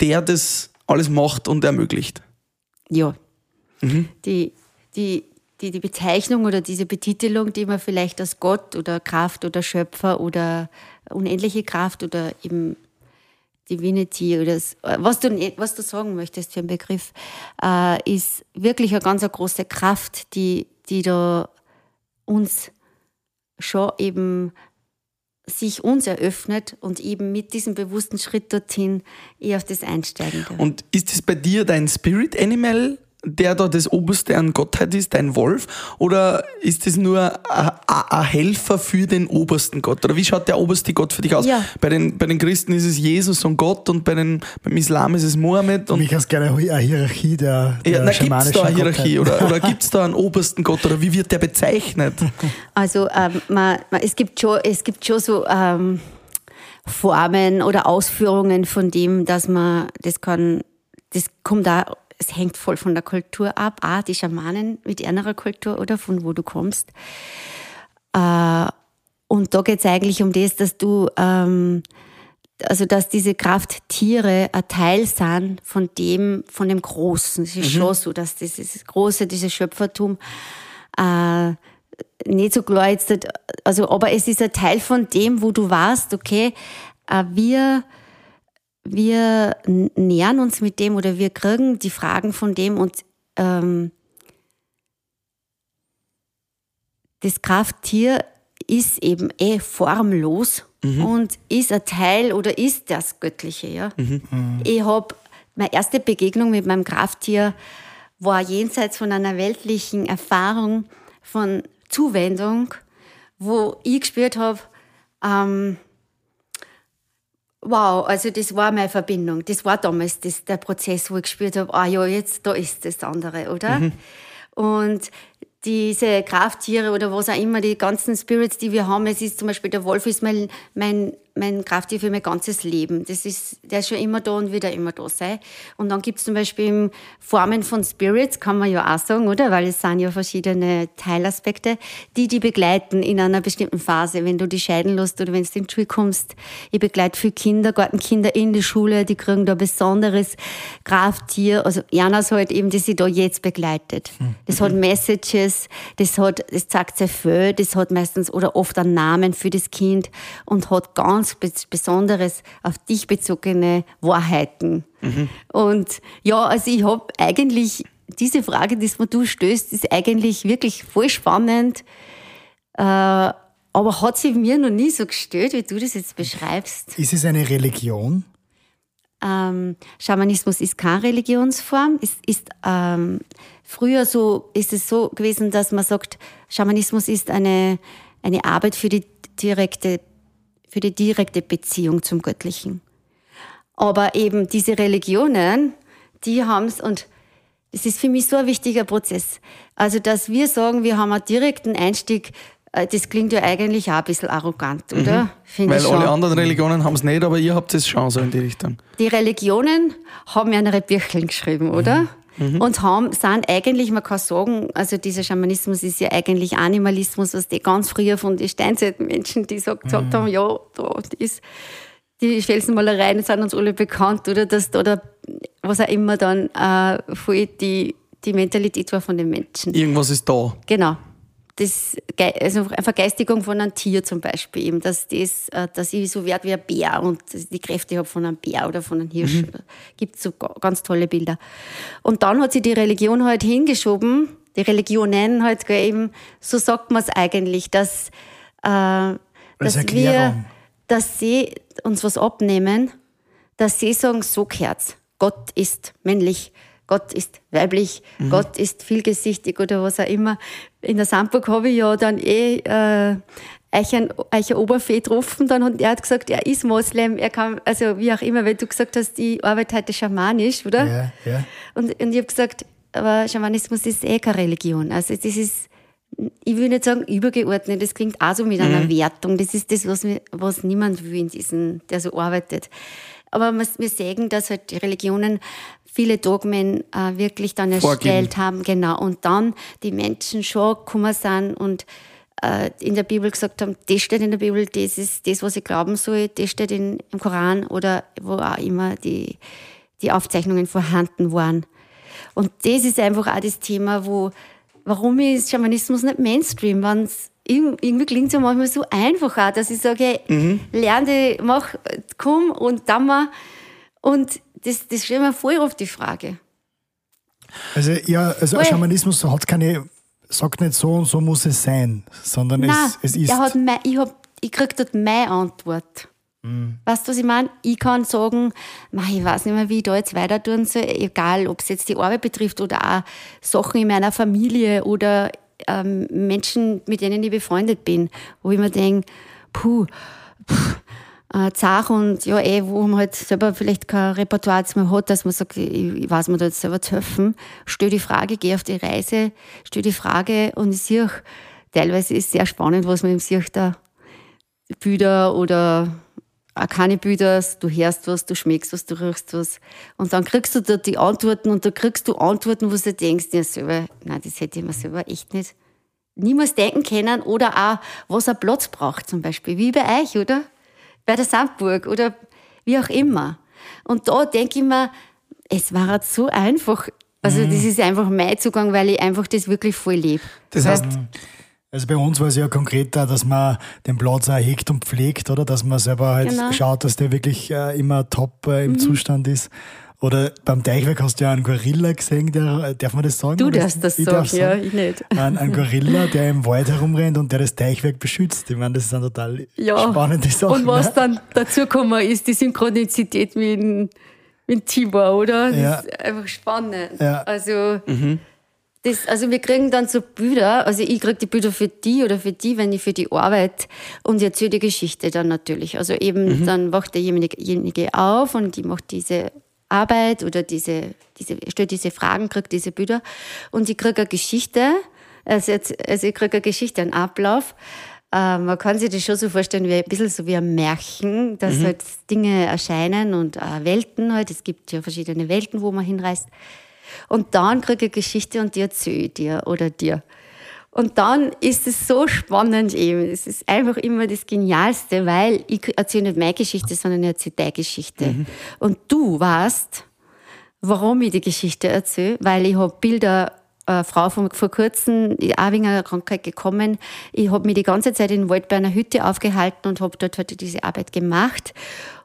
der das alles macht und ermöglicht? Ja. Mhm. Die, die, die, die Bezeichnung oder diese Betitelung, die man vielleicht als Gott oder Kraft oder Schöpfer oder unendliche Kraft oder eben Divinity oder was du, was du sagen möchtest für einen Begriff, äh, ist wirklich eine ganz eine große Kraft, die, die da uns schon eben sich uns eröffnet und eben mit diesem bewussten Schritt dorthin eher auf das einsteigen darf. Und ist es bei dir dein Spirit Animal, der da das Oberste an Gottheit ist, dein Wolf? Oder ist es nur ein Helfer für den obersten Gott? Oder wie schaut der oberste Gott für dich aus? Ja. Bei, den, bei den Christen ist es Jesus und Gott und bei den, beim Islam ist es Mohammed. Und Mich hast gerne eine Hierarchie der, der ja, Gibt es da eine Hierarchie oder, oder gibt es da einen obersten Gott oder wie wird der bezeichnet? Also ähm, man, man, es, gibt schon, es gibt schon so... Ähm, Formen oder Ausführungen von dem, dass man, das kann, das kommt da es hängt voll von der Kultur ab. Ah, die Schamanen mit ihrer Kultur oder von wo du kommst. Äh, und da geht es eigentlich um das, dass du, ähm, also dass diese Krafttiere ein Teil sind von dem, von dem Großen. Es ist mhm. schon so, dass dieses Große, dieses Schöpfertum äh, nicht so klar jetzt, also, aber es ist ein Teil von dem, wo du warst, okay, äh, wir wir nähern uns mit dem oder wir kriegen die Fragen von dem und ähm, das Krafttier ist eben eh formlos mhm. und ist ein Teil oder ist das Göttliche. Ja? Mhm. Mhm. Ich habe meine erste Begegnung mit meinem Krafttier war jenseits von einer weltlichen Erfahrung von Zuwendung, wo ich gespürt habe, ähm, Wow, also das war meine Verbindung. Das war damals das, der Prozess, wo ich gespürt habe, ah ja, jetzt da ist das andere, oder? Mhm. Und diese Krafttiere oder was auch immer, die ganzen Spirits, die wir haben, es ist zum Beispiel der Wolf ist mein, mein mein Krafttier für mein ganzes Leben. Das ist, der ist schon immer da und wird immer da sein. Und dann gibt es zum Beispiel Formen von Spirits, kann man ja auch sagen, oder? Weil es sind ja verschiedene Teilaspekte, die die begleiten in einer bestimmten Phase. Wenn du die scheiden lässt oder wenn du in die Schule kommst. Ich begleite viele Kindergartenkinder in die Schule, die kriegen da ein besonderes Krafttier. Also Janas halt eben, die sie da jetzt begleitet. Hm. Das hat Messages, das hat, das zeigt sehr viel, das hat meistens oder oft einen Namen für das Kind und hat ganz ganz Besonderes auf dich bezogene Wahrheiten. Mhm. Und ja, also ich habe eigentlich diese Frage, die du stößt, ist eigentlich wirklich voll spannend. Äh, aber hat sie mir noch nie so gestellt, wie du das jetzt beschreibst. Ist es eine Religion? Ähm, Schamanismus ist keine Religionsform. Es ist ähm, früher so ist es so gewesen, dass man sagt, Schamanismus ist eine eine Arbeit für die direkte für die direkte Beziehung zum Göttlichen. Aber eben diese Religionen, die haben es und das ist für mich so ein wichtiger Prozess. Also, dass wir sagen, wir haben einen direkten Einstieg, äh, das klingt ja eigentlich auch ein bisschen arrogant, oder? Mhm. Weil alle anderen Religionen haben es nicht, aber ihr habt es schon so in die Richtung. Die Religionen haben ja ihre Bücheln geschrieben, oder? Mhm. Mhm. Und haben, sind eigentlich, man kann sagen, also dieser Schamanismus ist ja eigentlich Animalismus, was die ganz früher von den Steinzeitmenschen, die gesagt, mhm. haben, ja, da ist, die Felsenmalereien sind uns alle bekannt, oder dass da, oder was auch immer dann äh, voll die, die Mentalität war von den Menschen. Irgendwas ist da. Genau das, also eine Vergeistigung von einem Tier zum Beispiel, eben, dass, das, äh, dass ich so werde wie ein Bär und die Kräfte habe von einem Bär oder von einem Hirsch. Mhm. Gibt so ganz tolle Bilder. Und dann hat sie die Religion halt hingeschoben, die Religionen halt eben, so sagt man es eigentlich, dass, äh, dass wir, dass sie, uns was abnehmen, dass sie sagen, so gehört's. Gott ist männlich, Gott ist weiblich, mhm. Gott ist vielgesichtig oder was auch immer. In der Sandburg habe ich ja dann eh äh, Eichen, Eicher Oberfee getroffen, dann hat er hat gesagt, er ist Moslem, er kann, also wie auch immer, weil du gesagt hast, ich arbeite heute schamanisch, oder? Ja, ja. Und, und ich habe gesagt, aber Schamanismus ist eh keine Religion. Also das ist, ich will nicht sagen übergeordnet, das klingt auch so mit einer mhm. Wertung. Das ist das, was, was niemand will in diesen, der so arbeitet. Aber wir sehen, dass halt die Religionen viele Dogmen äh, wirklich dann erstellt Vorgeben. haben, genau. Und dann die Menschen schon gekommen sind und äh, in der Bibel gesagt haben, das steht in der Bibel, das ist das, was ich glauben soll, das steht in, im Koran oder wo auch immer die, die Aufzeichnungen vorhanden waren. Und das ist einfach auch das Thema, wo, warum ist Schamanismus nicht Mainstream? Wenn's, irgendwie klingt es ja manchmal so einfach auch, dass ich sage, mhm. lerne, mach, komm und dann mal. Und das, das stellt mir voll oft die Frage. Also, ja, also Voll. Schamanismus hat keine, sagt nicht so und so muss es sein, sondern Nein, es, es ist. Hat mein, ich, hab, ich krieg dort meine Antwort. Mhm. Weißt du, was ich meine? Ich kann sagen, ich weiß nicht mehr, wie ich da jetzt weiter tun soll, egal ob es jetzt die Arbeit betrifft oder auch Sachen in meiner Familie oder ähm, Menschen, mit denen ich befreundet bin, wo ich mir denke, puh, puh äh, zart und ja, eh, wo man halt selber vielleicht kein Repertoire jetzt mehr hat, dass man sagt, ich, weiß mir da jetzt selber zu helfen, stell die Frage, geh auf die Reise, stell die Frage und ich sehe teilweise ist es sehr spannend, was man im sieht, da Bilder oder auch keine Bilder, du hörst was, du schmeckst was, du riechst was. Und dann kriegst du da die Antworten und da kriegst du Antworten, wo du denkst, ja selber, nein, das hätte ich mir selber echt nicht niemals denken können oder auch, was ein Platz braucht zum Beispiel, wie bei euch, oder? Bei der Sandburg oder wie auch immer. Und da denke ich mir, es war halt so einfach. Also mhm. das ist einfach mein Zugang, weil ich einfach das wirklich voll lebe. Das heißt, also bei uns war es ja konkreter, dass man den Platz auch hegt und pflegt, oder? Dass man selber halt genau. schaut, dass der wirklich äh, immer top äh, im mhm. Zustand ist. Oder beim Teichwerk hast du ja einen Gorilla gesehen, der, darf man das sagen? Du darfst das ich sagen, ja, ich nicht. Ein, ein, Gorilla, der im Wald herumrennt und der das Teichwerk beschützt. Ich meine, das ist eine total ja. spannende Sache. Und was ne? dann dazu gekommen ist, die Synchronizität mit, mit Tibor, oder? Das ja. ist einfach spannend. Ja. Also, mhm. Das, also wir kriegen dann so Bilder, also ich kriege die Bilder für die oder für die, wenn ich für die Arbeit und erzähle die Geschichte dann natürlich. Also eben, mhm. dann wacht derjenige auf und ich mache diese Arbeit oder diese, diese, stellt diese Fragen, kriege diese Bilder und ich kriege eine Geschichte, also, jetzt, also ich kriege eine Geschichte, einen Ablauf. Äh, man kann sich das schon so vorstellen, wie ein bisschen so wie ein Märchen, dass mhm. halt Dinge erscheinen und äh, Welten halt. Es gibt ja verschiedene Welten, wo man hinreist. Und dann kriege ich eine Geschichte und die erzähle ich dir oder dir. Und dann ist es so spannend eben. Es ist einfach immer das Genialste, weil ich erzähle nicht meine Geschichte, sondern ich erzähle deine Geschichte. Mhm. Und du weißt, warum ich die Geschichte erzähle, weil ich habe Bilder eine äh, Frau von vor kurzem, auch wegen einer Krankheit gekommen. Ich habe mich die ganze Zeit in den Wald bei einer Hütte aufgehalten und habe dort heute diese Arbeit gemacht.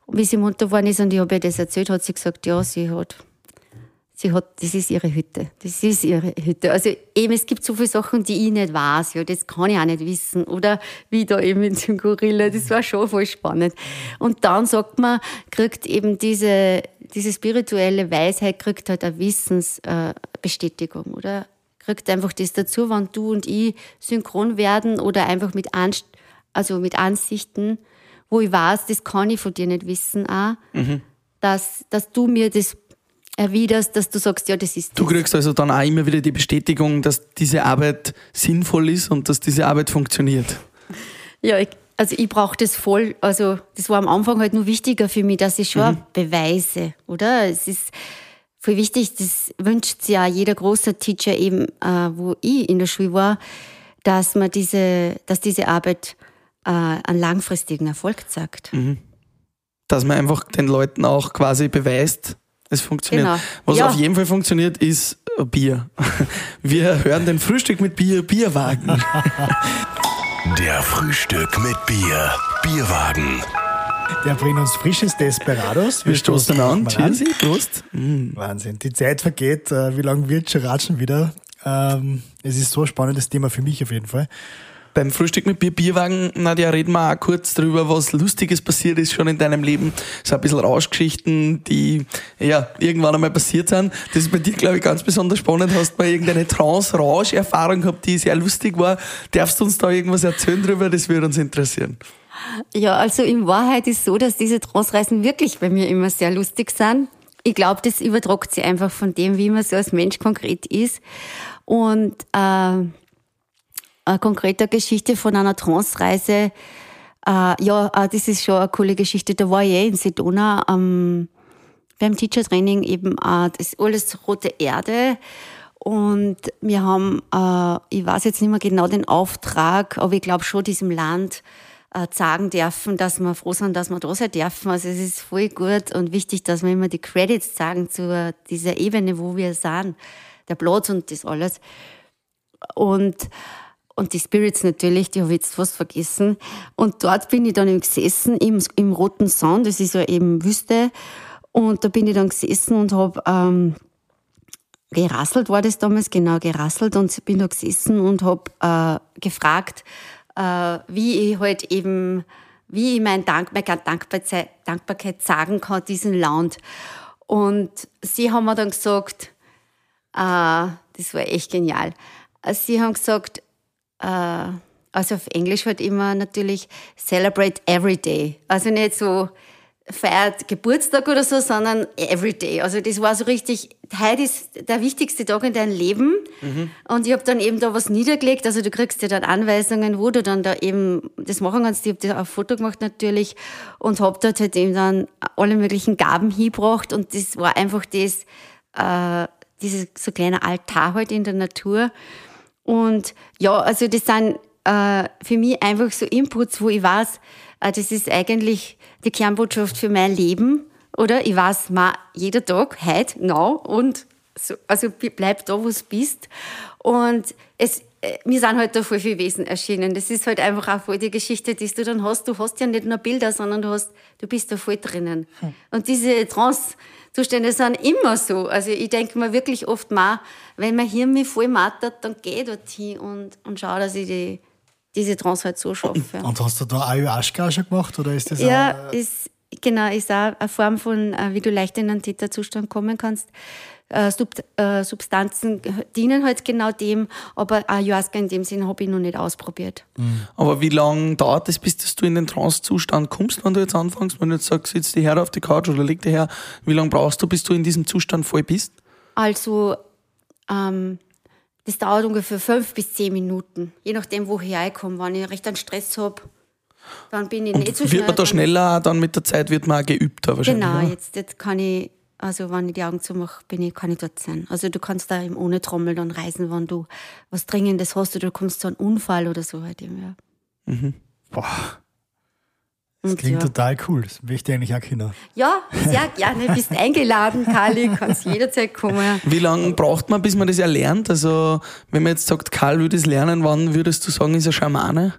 Und wie sie munter geworden ist und ich habe ihr das erzählt, hat sie gesagt, ja, sie hat sie hat, das ist ihre Hütte. Das ist ihre Hütte. Also eben, es gibt so viele Sachen, die ich nicht weiß. Ja, das kann ich auch nicht wissen. Oder wie da eben in dem Gorilla. Das war schon voll spannend. Und dann sagt man, kriegt eben diese, diese spirituelle Weisheit, kriegt halt eine Wissensbestätigung, oder? Kriegt einfach das dazu, wenn du und ich synchron werden oder einfach mit, Anst also mit Ansichten, wo ich weiß, das kann ich von dir nicht wissen auch, mhm. dass, dass du mir das erwiderst, dass du sagst, ja, das ist das. Du kriegst also dann auch immer wieder die Bestätigung, dass diese Arbeit sinnvoll ist und dass diese Arbeit funktioniert. Ja, ich, also ich brauche das voll. Also das war am Anfang halt nur wichtiger für mich, dass ich schon mhm. beweise, oder? Es ist voll wichtig, das wünscht sich ja jeder große Teacher eben, äh, wo ich in der Schule war, dass man diese, dass diese Arbeit äh, einen langfristigen Erfolg zeigt. Mhm. Dass man einfach den Leuten auch quasi beweist, es funktioniert. Genau. Was ja. auf jeden Fall funktioniert, ist Bier. Wir hören den Frühstück mit Bier, Bierwagen. Der Frühstück mit Bier, Bierwagen. Der bringt uns frisches Desperados. Wir, Wir stoßen an. Cheers, Prost. Mm. Wahnsinn. Die Zeit vergeht. Äh, wie lange wird schon ratschen wieder? Ähm, es ist so ein spannendes Thema für mich auf jeden Fall. Beim Frühstück mit Bier, Bierwagen, Nadja, reden wir auch kurz drüber, was Lustiges passiert ist schon in deinem Leben. So ein bisschen Rauschgeschichten, die ja irgendwann einmal passiert sind. Das ist bei dir, glaube ich, ganz besonders spannend. Hast du mal irgendeine Trance-Rausch-Erfahrung gehabt, die sehr lustig war? Darfst du uns da irgendwas erzählen drüber? Das würde uns interessieren. Ja, also in Wahrheit ist so, dass diese Trance-Reisen wirklich bei mir immer sehr lustig sind. Ich glaube, das übertragt sich einfach von dem, wie man so als Mensch konkret ist. Und äh, eine konkrete Geschichte von einer Trance-Reise, äh, ja, äh, das ist schon eine coole Geschichte. Da war ich eh in Sedona ähm, beim Teacher-Training eben äh, das ist alles rote Erde. Und wir haben, äh, ich weiß jetzt nicht mehr genau den Auftrag, aber ich glaube schon diesem Land äh, sagen dürfen, dass wir froh sind, dass wir da sein dürfen. Also es ist voll gut und wichtig, dass wir immer die Credits sagen zu dieser Ebene, wo wir sind, der Platz und das alles. Und, und die Spirits natürlich, die habe ich jetzt fast vergessen. Und dort bin ich dann eben gesessen im, im Roten Sand, das ist ja eben Wüste. Und da bin ich dann gesessen und habe ähm, gerasselt, war das damals, genau, gerasselt. Und bin da gesessen und habe äh, gefragt, äh, wie ich halt eben, wie ich mein Dank, meine Dankbarkeit, Dankbarkeit sagen kann, diesen Land. Und sie haben mir dann gesagt, äh, das war echt genial. Sie haben gesagt, äh, also auf Englisch halt immer natürlich celebrate every day. Also nicht so, feiert Geburtstag oder so, sondern everyday. Also das war so richtig, heute ist der wichtigste Tag in deinem Leben. Mhm. Und ich habe dann eben da was niedergelegt. Also du kriegst ja dann Anweisungen, wo du dann da eben das machen kannst. Ich habe das auf Foto gemacht natürlich und habe dort halt eben dann alle möglichen Gaben hingebracht. Und das war einfach das, äh, dieses so kleiner Altar halt in der Natur. Und ja, also das sind äh, für mich einfach so Inputs, wo ich weiß, äh, das ist eigentlich die Kernbotschaft für mein Leben, oder? Ich weiß mal jeder Tag, heute, now und so, also bleib da, wo du bist. Und es, äh, mir sind halt da voll viele Wesen erschienen. Das ist halt einfach auch voll die Geschichte, die du dann hast. Du hast ja nicht nur Bilder, sondern du hast, du bist da voll drinnen. Hm. Und diese Trance-Zustände sind immer so. Also ich denke mir wirklich oft mal, wenn mein Hirn mich voll mattert, dann geh dort hin und, und schau, dass ich die diese Trance halt so schaffe. Und hast du da Ayahuasca schon gemacht oder ist das Ja, auch, ist, genau, ist auch eine Form von, äh, wie du leicht in einen Täterzustand kommen kannst. Äh, äh, Substanzen dienen halt genau dem, aber Ayahuasca in dem Sinn habe ich noch nicht ausprobiert. Mhm. Aber wie lange dauert es, bis du in den Trance-Zustand kommst, wenn du jetzt anfängst? Wenn du jetzt sagst, sitzt die her auf die Couch oder leg die her, wie lange brauchst du, bis du in diesem Zustand voll bist? Also, ähm, das dauert ungefähr fünf bis zehn Minuten, je nachdem, woher ich komme. Wenn ich recht einen Stress habe, dann bin ich Und nicht so schnell. Wird man da schneller, dann mit der Zeit wird man auch geübter wahrscheinlich? Genau, jetzt, jetzt kann ich, also wenn ich die Augen zumache, bin ich, kann ich dort sein. Also du kannst da eben ohne Trommel dann reisen, wenn du was Dringendes hast oder du kommst zu einem Unfall oder so halt eben, ja. Mhm. Boah. Das klingt ja. total cool. Das möchte ich eigentlich auch Kinder. Ja, sehr gerne. Bist eingeladen, Kali. Kannst jederzeit kommen. Wie lange braucht man, bis man das erlernt? Also, wenn man jetzt sagt, Karl würde es lernen, wann würdest du sagen, ist er Schamane?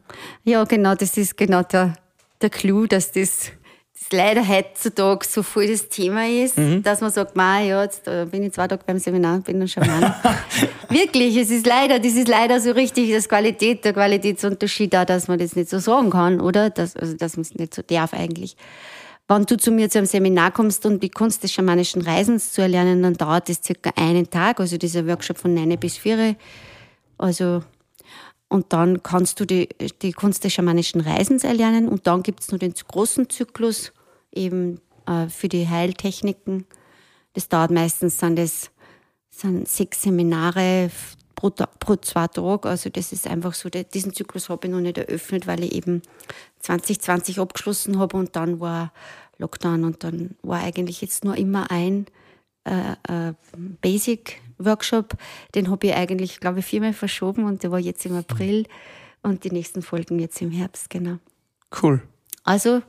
Ja, genau. Das ist genau der, der Clou, dass das leider heutzutage so voll das Thema ist, mhm. dass man sagt, Ma, ja, jetzt bin ich zwei Tage beim Seminar, bin dann Schaman. Wirklich, es ist leider, das ist leider so richtig das Qualität, der Qualitätsunterschied da, dass man das nicht so sagen kann, oder? Das, also, dass man es nicht so darf eigentlich. Wenn du zu mir zu einem Seminar kommst und die Kunst des schamanischen Reisens zu erlernen, dann dauert das circa einen Tag, also dieser Workshop von 9 bis 4. Also und dann kannst du die, die Kunst des schamanischen Reisens erlernen. Und dann gibt es nur den großen Zyklus eben äh, für die Heiltechniken. Das dauert meistens, sind das sind sechs Seminare pro, pro zwei Tage. Also das ist einfach so, diesen Zyklus habe ich noch nicht eröffnet, weil ich eben 2020 abgeschlossen habe und dann war Lockdown und dann war eigentlich jetzt nur immer ein äh, äh, Basic-Workshop. Den habe ich eigentlich, glaube ich, viermal verschoben und der war jetzt im April und die nächsten Folgen jetzt im Herbst, genau. Cool. Also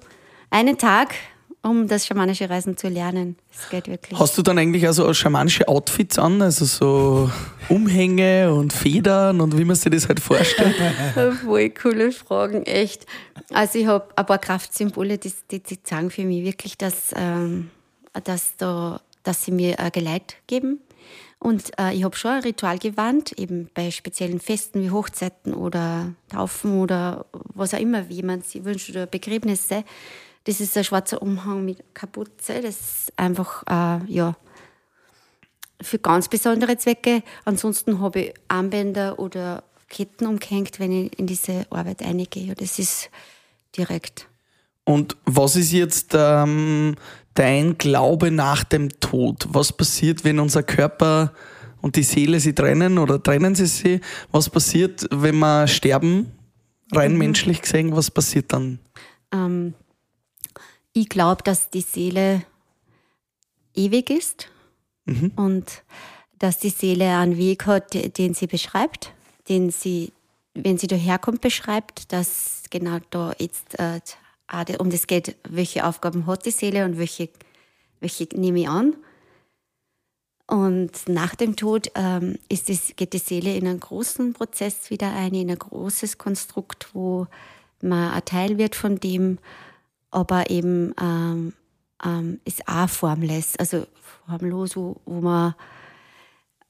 einen Tag, um das schamanische Reisen zu lernen. Das geht wirklich. Hast du dann eigentlich also schamanische Outfits an, also so Umhänge und Federn und wie man sich das halt vorstellt? Voll coole Fragen, echt. Also ich habe ein paar Kraftsymbole, die, die, die sagen für mich wirklich, dass, ähm, dass, da, dass sie mir ein Geleit geben. Und äh, ich habe schon ein Ritual gewandt, eben bei speziellen Festen wie Hochzeiten oder Taufen oder was auch immer, wie man sich wünscht, oder Begräbnisse. Das ist ein schwarzer Umhang mit Kapuze. Das ist einfach, äh, ja, für ganz besondere Zwecke. Ansonsten habe ich Armbänder oder Ketten umgehängt, wenn ich in diese Arbeit eingehe. Das ist direkt. Und was ist jetzt ähm, dein Glaube nach dem Tod? Was passiert, wenn unser Körper und die Seele sie trennen oder trennen sie sie? Was passiert, wenn wir sterben? Rein mhm. menschlich gesehen, was passiert dann? Ähm, ich glaube, dass die Seele ewig ist mhm. und dass die Seele einen Weg hat, den sie beschreibt, den sie, wenn sie daherkommt, beschreibt, dass genau da jetzt äh, um das geht, welche Aufgaben hat die Seele und welche, welche nehme ich an. Und nach dem Tod ähm, ist das, geht die Seele in einen großen Prozess wieder ein, in ein großes Konstrukt, wo man ein Teil wird von dem, aber eben ähm, ähm, ist auch formless, also formlos, wo, wo man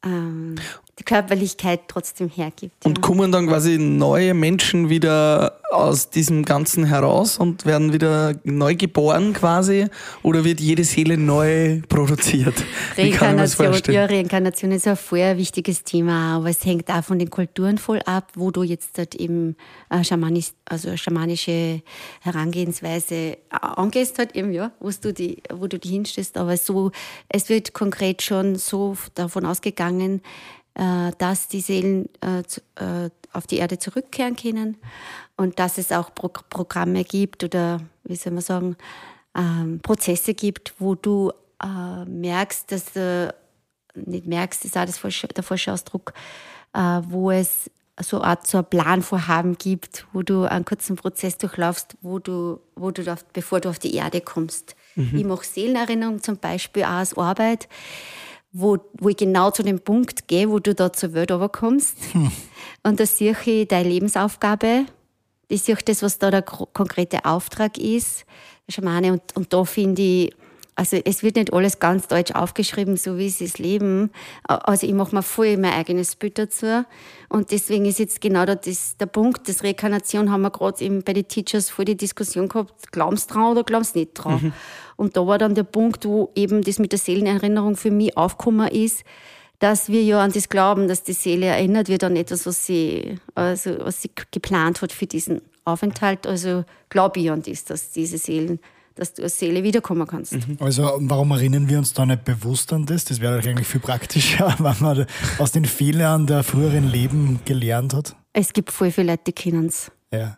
ähm, die Körperlichkeit trotzdem hergibt. Und ja. kommen dann quasi neue Menschen wieder aus diesem Ganzen heraus und werden wieder neu geboren quasi? Oder wird jede Seele neu produziert? Reinkarnation, ja, Reinkarnation ist ein vorher wichtiges Thema, aber es hängt auch von den Kulturen voll ab, wo du jetzt halt eben äh, Schamanis, also schamanische Herangehensweise angehst, halt eben, ja, wo du die, wo du die hinstellst. Aber so, es wird konkret schon so davon ausgegangen, dass die Seelen äh, äh, auf die Erde zurückkehren können und dass es auch Programme gibt oder, wie soll man sagen, ähm, Prozesse gibt, wo du merkst, dass du nicht merkst, ist auch das falsche, der falsche Ausdruck, wo es so eine Art so ein Planvorhaben gibt, wo du einen kurzen Prozess durchlaufst, wo du, wo du auf, bevor du auf die Erde kommst. Mhm. Ich mache Seelenerinnerung zum Beispiel auch als Arbeit wo, wo ich genau zu dem Punkt gehe, wo du da zur Welt kommst. Hm. Und da sehe ich deine Lebensaufgabe. Ich sehe das, was da der konkrete Auftrag ist, Schamane. Und, und da finde ich, also es wird nicht alles ganz deutsch aufgeschrieben, so wie sie es leben. Also ich mache mir voll mein eigenes Bild dazu. Und deswegen ist jetzt genau das, der Punkt, das Rekarnation haben wir gerade bei den Teachers vor die Diskussion gehabt, glaubst du dran oder glaubst nicht dran? Mhm. Und da war dann der Punkt, wo eben das mit der Seelenerinnerung für mich aufgekommen ist, dass wir ja an das glauben, dass die Seele erinnert wird an etwas, was sie, also was sie geplant hat für diesen Aufenthalt. Also glaube ich an das, dass diese Seelen dass du als Seele wiederkommen kannst. Mhm. Also warum erinnern wir uns da nicht bewusst an das? Das wäre eigentlich viel praktischer, wenn man aus den Fehlern der früheren Leben gelernt hat. Es gibt voll viele Leute, die kennen es. Ja.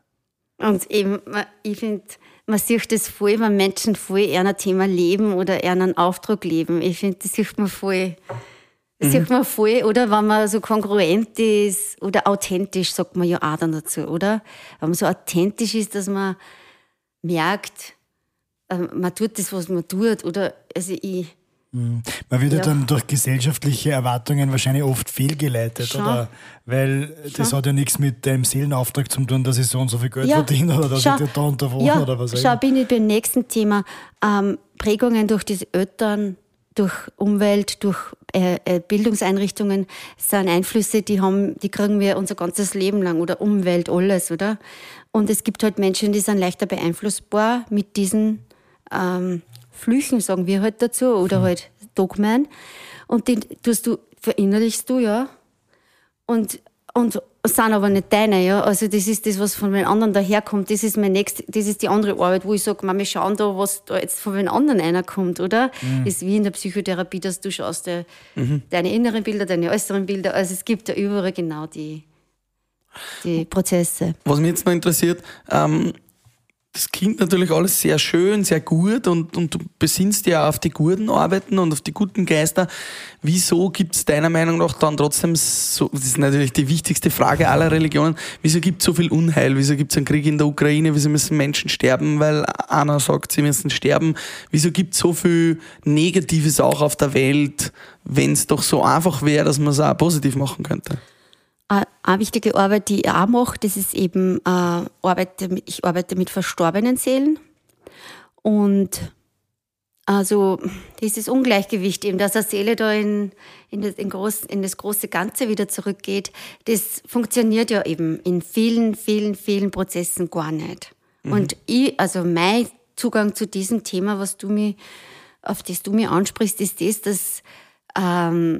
Und eben, ich finde, man sieht das voll, wenn Menschen voll eher Thema leben oder eher einen Auftrag leben. Ich finde, das sieht man voll. Das mhm. sieht man voll, oder wenn man so kongruent ist oder authentisch, sagt man ja auch dann dazu, oder? Wenn man so authentisch ist, dass man merkt, man tut das, was man tut. Oder also ich. Mhm. Man wird ja. dann durch gesellschaftliche Erwartungen wahrscheinlich oft fehlgeleitet, Schon. oder? Weil Schon. das hat ja nichts mit deinem Seelenauftrag zu tun, dass ich so und so viel Geld ja. verdiene oder dass Schau. ich da unter wohne ja. oder was auch Schau, bin ich beim nächsten Thema. Ähm, Prägungen durch die Eltern, durch Umwelt, durch äh, äh, Bildungseinrichtungen sind Einflüsse, die haben, die kriegen wir unser ganzes Leben lang oder Umwelt, alles, oder? Und es gibt halt Menschen, die sind leichter beeinflussbar mit diesen ähm, Flüchen, sagen wir halt dazu, oder mhm. halt Dogmen. Und den tust du, verinnerlichst du, ja. Und, und sind aber nicht deine, ja. Also das ist das, was von den anderen daherkommt. Das ist mein nächst, das ist die andere Arbeit, wo ich sage, wir schauen da, was da jetzt von den anderen einer kommt, oder? Mhm. Ist wie in der Psychotherapie, dass du schaust, de, mhm. deine inneren Bilder, deine äußeren Bilder. Also es gibt da überall genau die, die Prozesse. Was mich jetzt noch interessiert, ähm, das klingt natürlich alles sehr schön, sehr gut und, und du besinnst ja auf die guten Arbeiten und auf die guten Geister. Wieso gibt es deiner Meinung nach dann trotzdem so, das ist natürlich die wichtigste Frage aller Religionen, wieso gibt es so viel Unheil? Wieso gibt es einen Krieg in der Ukraine? Wieso müssen Menschen sterben, weil einer sagt, sie müssen sterben? Wieso gibt es so viel Negatives auch auf der Welt, wenn es doch so einfach wäre, dass man es auch positiv machen könnte? Eine wichtige Arbeit, die ich auch mache, das ist eben, äh, arbeite mit, ich arbeite mit verstorbenen Seelen. Und Also dieses Ungleichgewicht eben, dass eine Seele da in, in, das, in, groß, in das große Ganze wieder zurückgeht, das funktioniert ja eben in vielen, vielen, vielen Prozessen gar nicht. Mhm. Und ich, also mein Zugang zu diesem Thema, was du mir, auf das du mir ansprichst, ist das, dass ähm,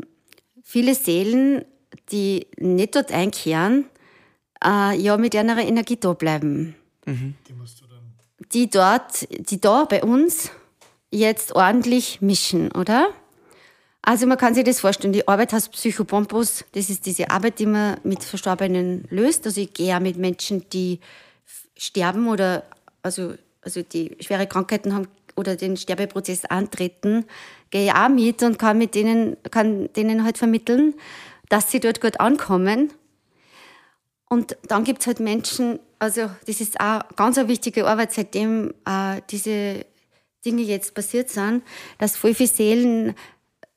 viele Seelen, die nicht dort einkehren, äh, ja mit einer Energie da bleiben. Mhm. Die musst du dann. Die dort, die da bei uns jetzt ordentlich mischen, oder? Also man kann sich das vorstellen, die Arbeit heißt Psychopompos, das ist diese Arbeit, die man mit Verstorbenen löst. Also ich gehe auch mit Menschen, die sterben oder also, also die schwere Krankheiten haben oder den Sterbeprozess antreten, gehe ich auch mit und kann mit denen, kann denen halt vermitteln, dass sie dort gut ankommen. Und dann gibt es halt Menschen, also das ist auch ganz eine wichtige Arbeit, seitdem äh, diese Dinge jetzt passiert sind, dass voll viele Seelen,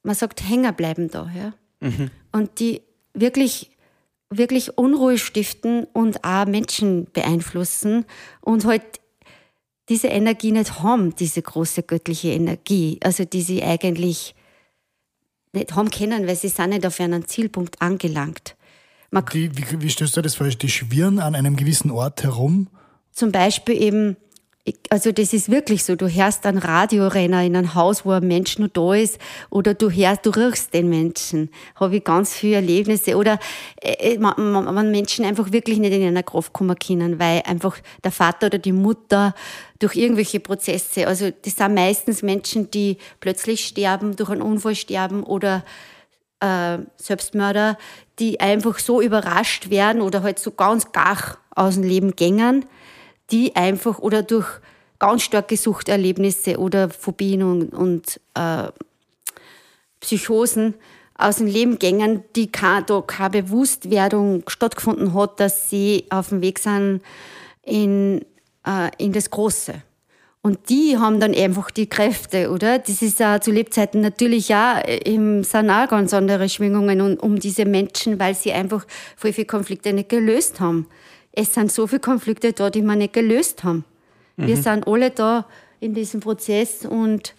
man sagt, hängen bleiben da. Ja? Mhm. Und die wirklich, wirklich Unruhe stiften und auch Menschen beeinflussen und halt diese Energie nicht haben, diese große göttliche Energie, also die sie eigentlich nicht haben können, weil sie sind nicht auf einen Zielpunkt angelangt. Die, wie, wie stellst du das vor? Die schwirren an einem gewissen Ort herum? Zum Beispiel eben also das ist wirklich so, du hörst einen Radiorenner in einem Haus, wo ein Mensch noch da ist, oder du hörst, du riechst den Menschen. Habe ich ganz viele Erlebnisse. Oder äh, wenn Menschen einfach wirklich nicht in einer Kraft kommen können, weil einfach der Vater oder die Mutter durch irgendwelche Prozesse, also das sind meistens Menschen, die plötzlich sterben, durch einen Unfall sterben oder äh, Selbstmörder, die einfach so überrascht werden oder halt so ganz gar aus dem Leben gängen die einfach oder durch ganz starke Suchterlebnisse oder Phobien und, und äh, Psychosen aus dem Leben gängen, die keine, da keine Bewusstwerdung stattgefunden hat, dass sie auf dem Weg sind in, äh, in das Große. Und die haben dann einfach die Kräfte, oder? Das ist auch zu Lebzeiten natürlich auch, im, auch ganz andere Schwingungen um, um diese Menschen, weil sie einfach voll viele Konflikte nicht gelöst haben es sind so viele Konflikte da, die wir nicht gelöst haben. Mhm. Wir sind alle da in diesem Prozess und,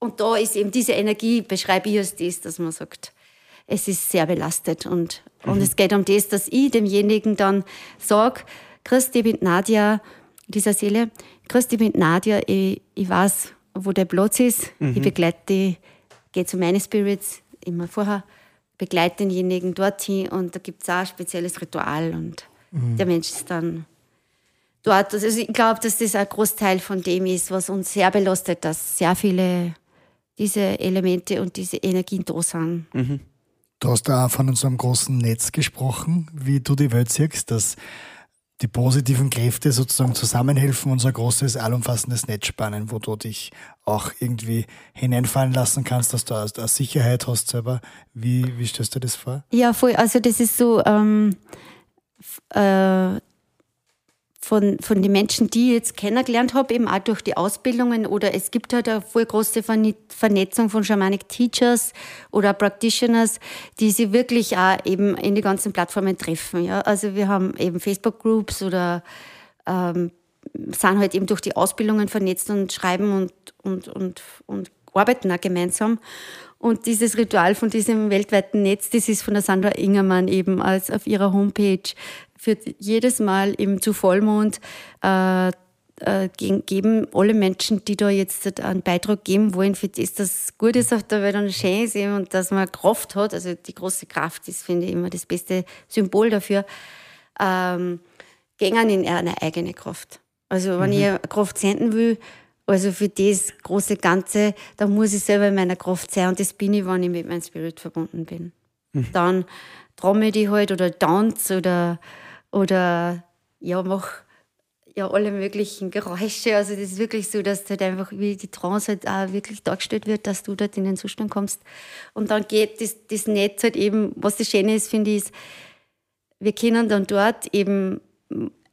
und da ist eben diese Energie, beschreibe ich als das, dass man sagt, es ist sehr belastet und, mhm. und es geht um das, dass ich demjenigen dann sage, Christi mit Nadja, dieser Seele, Christi mit Nadja, ich, ich weiß, wo der Platz ist, mhm. ich begleite die, gehe zu meinen Spirits, immer vorher, begleite denjenigen dorthin und da gibt es auch ein spezielles Ritual und Mhm. Der Mensch ist dann dort. Also ich glaube, dass das ein Großteil von dem ist, was uns sehr belastet, dass sehr viele diese Elemente und diese Energien da sind. Mhm. Du hast da von unserem großen Netz gesprochen, wie du die Welt siehst, dass die positiven Kräfte sozusagen zusammenhelfen und so ein großes, allumfassendes Netz spannen, wo du dich auch irgendwie hineinfallen lassen kannst, dass du eine Sicherheit hast selber. Wie, wie stellst du das vor? Ja, voll. Also das ist so, ähm, äh, von, von den Menschen, die ich jetzt kennengelernt habe, eben auch durch die Ausbildungen oder es gibt halt eine voll große Vernetzung von Shamanic Teachers oder Practitioners, die sie wirklich auch eben in die ganzen Plattformen treffen. Ja? Also wir haben eben Facebook-Groups oder ähm, sind halt eben durch die Ausbildungen vernetzt und schreiben und, und, und, und arbeiten auch gemeinsam. Und dieses Ritual von diesem weltweiten Netz, das ist von der Sandra Ingermann eben als auf ihrer Homepage für jedes Mal im zu Vollmond äh, äh, geben alle Menschen, die da jetzt einen Beitrag geben wollen, für das das gut ist auf der Welt und schön ist eben und dass man Kraft hat, also die große Kraft ist, finde ich, immer das beste Symbol dafür, ähm, gehen in eine eigene Kraft. Also wenn mhm. ich Kraft senden will, also für das große Ganze, da muss ich selber in meiner Kraft sein und das bin ich, wenn ich mit meinem Spirit verbunden bin. Mhm. Dann trommel ich halt oder tanze oder, oder ja, mach ja alle möglichen Geräusche. Also das ist wirklich so, dass halt einfach wie die Trance halt auch wirklich dargestellt wird, dass du dort in den Zustand kommst. Und dann geht das, das Netz halt eben, was das Schöne ist, finde ich, ist, wir können dann dort eben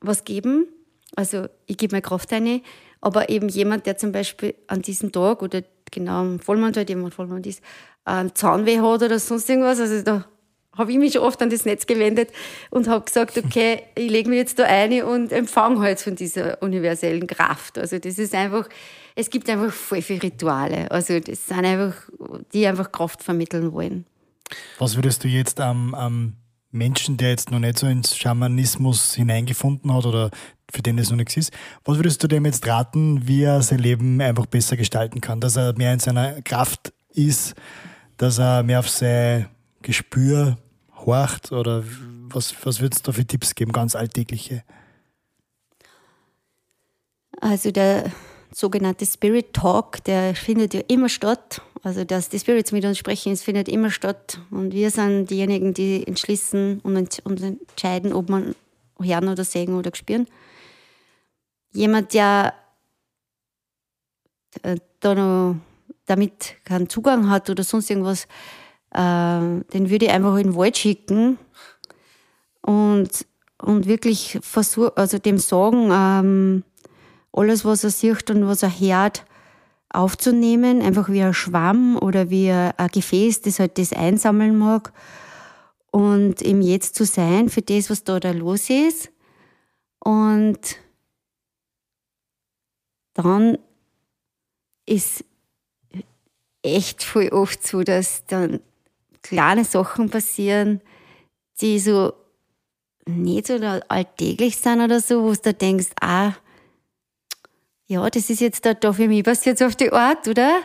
was geben. Also ich gebe meine Kraft eine aber eben jemand, der zum Beispiel an diesem Tag oder genau am Vollmond, weil jemand Vollmond ist, einen Zahnweh hat oder sonst irgendwas, also da habe ich mich schon oft an das Netz gewendet und habe gesagt, okay, ich lege mich jetzt da ein und empfange halt von dieser universellen Kraft. Also das ist einfach, es gibt einfach voll viele Rituale. Also das sind einfach, die einfach Kraft vermitteln wollen. Was würdest du jetzt am, am Menschen, der jetzt noch nicht so ins Schamanismus hineingefunden hat oder für den das noch nichts ist, was würdest du dem jetzt raten, wie er sein Leben einfach besser gestalten kann, dass er mehr in seiner Kraft ist, dass er mehr auf sein Gespür horcht oder was, was würdest du da für Tipps geben, ganz alltägliche? Also der sogenannte Spirit Talk, der findet ja immer statt. Also dass die Spirits mit uns sprechen, es findet immer statt. Und wir sind diejenigen, die entschließen und, entscheiden, ob man hören oder sehen oder spüren. Jemand, der äh, da noch damit keinen Zugang hat oder sonst irgendwas, äh, den würde ich einfach in den Wald schicken und, und wirklich versuchen, also dem sagen, ähm, alles, was er sieht und was er hört, aufzunehmen, einfach wie ein Schwamm oder wie ein Gefäß, das halt das einsammeln mag und im Jetzt zu sein für das, was da, da los ist. Und dann ist echt voll oft so, dass dann kleine Sachen passieren, die so nicht so alltäglich sind oder so, wo du denkst, ah, ja, das ist jetzt da, da für mich passiert auf die Art, oder?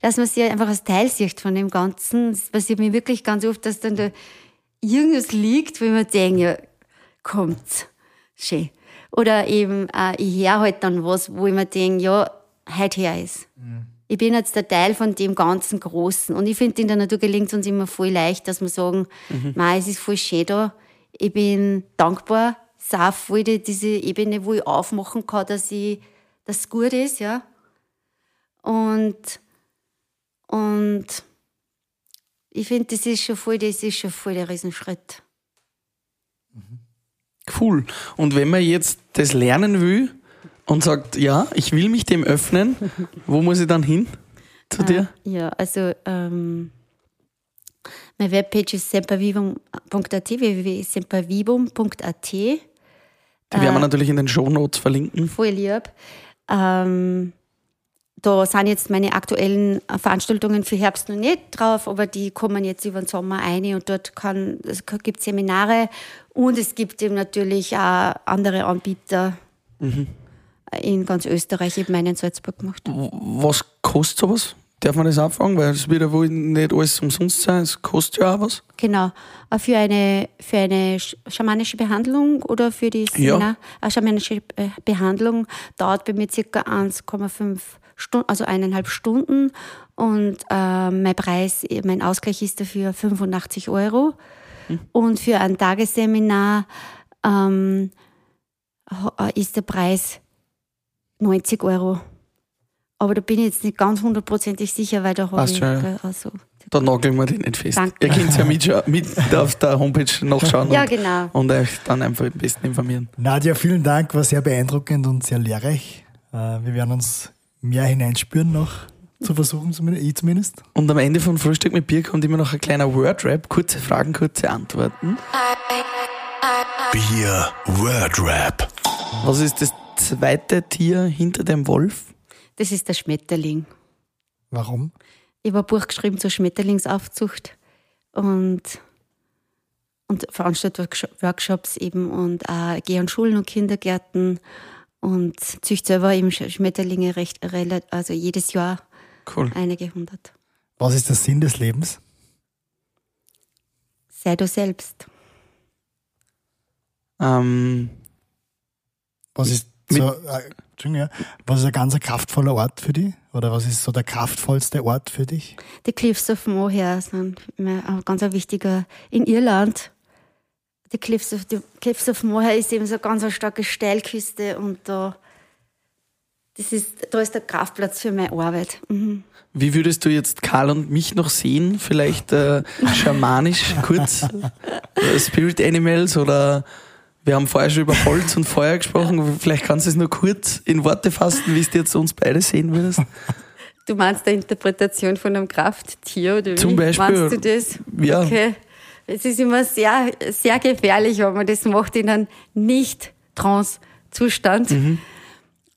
Dass man sich einfach als Teil sieht von dem Ganzen. Das passiert mir wirklich ganz oft, dass dann da irgendwas liegt, wo ich mir denke, ja, kommt's, schön. Oder eben, äh, ich höre halt dann was, wo ich mir denke, ja, heute her ist. Mhm. Ich bin jetzt der Teil von dem ganzen Großen. Und ich finde, in der Natur gelingt es uns immer voll leicht, dass wir sagen, mhm. es ist voll schön da. Ich bin dankbar. Es ist auch voll diese Ebene, wo ich aufmachen kann, dass ich das gut ist, ja. Und, und ich finde, das ist schon voll, das ist schon voll der Riesenschritt. Cool. Und wenn man jetzt das lernen will und sagt, ja, ich will mich dem öffnen, wo muss ich dann hin zu dir? Uh, ja, also ähm, meine Webpage ist sempervivum.at, www.sempervivum.at. Die werden wir äh, natürlich in den Shownotes verlinken. Voll lieb. Ähm, da sind jetzt meine aktuellen Veranstaltungen für Herbst noch nicht drauf, aber die kommen jetzt über den Sommer ein und dort kann, es gibt Seminare und es gibt eben natürlich auch andere Anbieter mhm. in ganz Österreich, eben meinen in Salzburg gemacht. Was kostet sowas? Darf man das anfangen? Weil es wird ja wohl nicht alles umsonst sein, es kostet ja auch was. Genau. Äh, für eine, für eine schamanische Behandlung oder für die Sina, ja. schamanische äh, Behandlung dauert bei mir circa 1,5 Stunden, also eineinhalb Stunden. Und äh, mein Preis, mein Ausgleich ist dafür 85 Euro. Hm. Und für ein Tagesseminar ähm, äh, ist der Preis 90 Euro. Aber da bin ich jetzt nicht ganz hundertprozentig sicher, weil da habe ich. Schon, also, da nageln wir den nicht fest. Danke. Ihr könnt ja mit, mit auf der Homepage nachschauen ja, und, genau. und euch dann einfach am besten informieren. Nadja, vielen Dank, war sehr beeindruckend und sehr lehrreich. Äh, wir werden uns mehr hineinspüren noch zu versuchen, zumindest, ich zumindest. Und am Ende von Frühstück mit Bier kommt immer noch ein kleiner Word-Rap. Kurze Fragen, kurze Antworten. Bier Word-Rap. Was ist das zweite Tier hinter dem Wolf? Das ist der Schmetterling. Warum? Ich habe ein Buch geschrieben zur Schmetterlingsaufzucht und, und veranstalte Workshops eben und auch gehe an Schulen und Kindergärten und züchte selber eben Schmetterlinge recht, also jedes Jahr cool. einige hundert. Was ist der Sinn des Lebens? Sei du selbst. Ähm, was ist so, äh, was ist ein ganz kraftvoller Ort für dich? Oder was ist so der kraftvollste Ort für dich? Die Cliffs of Moher sind ein ganz wichtiger in Irland. Die Cliffs of, die Cliffs of Moher ist eben so eine ganz starke Steilküste und da, das ist, da ist der Kraftplatz für meine Arbeit. Mhm. Wie würdest du jetzt Karl und mich noch sehen? Vielleicht äh, schamanisch kurz? Spirit Animals oder wir haben vorher schon über Holz und Feuer gesprochen. Vielleicht kannst du es nur kurz in Worte fassen, wie du jetzt uns beide sehen würdest. Du meinst der Interpretation von einem Krafttier oder wie Zum Beispiel. Meinst du das? Ja. Okay. es ist immer sehr, sehr gefährlich, wenn man das macht in einem Nicht-Trance-Zustand. Mhm.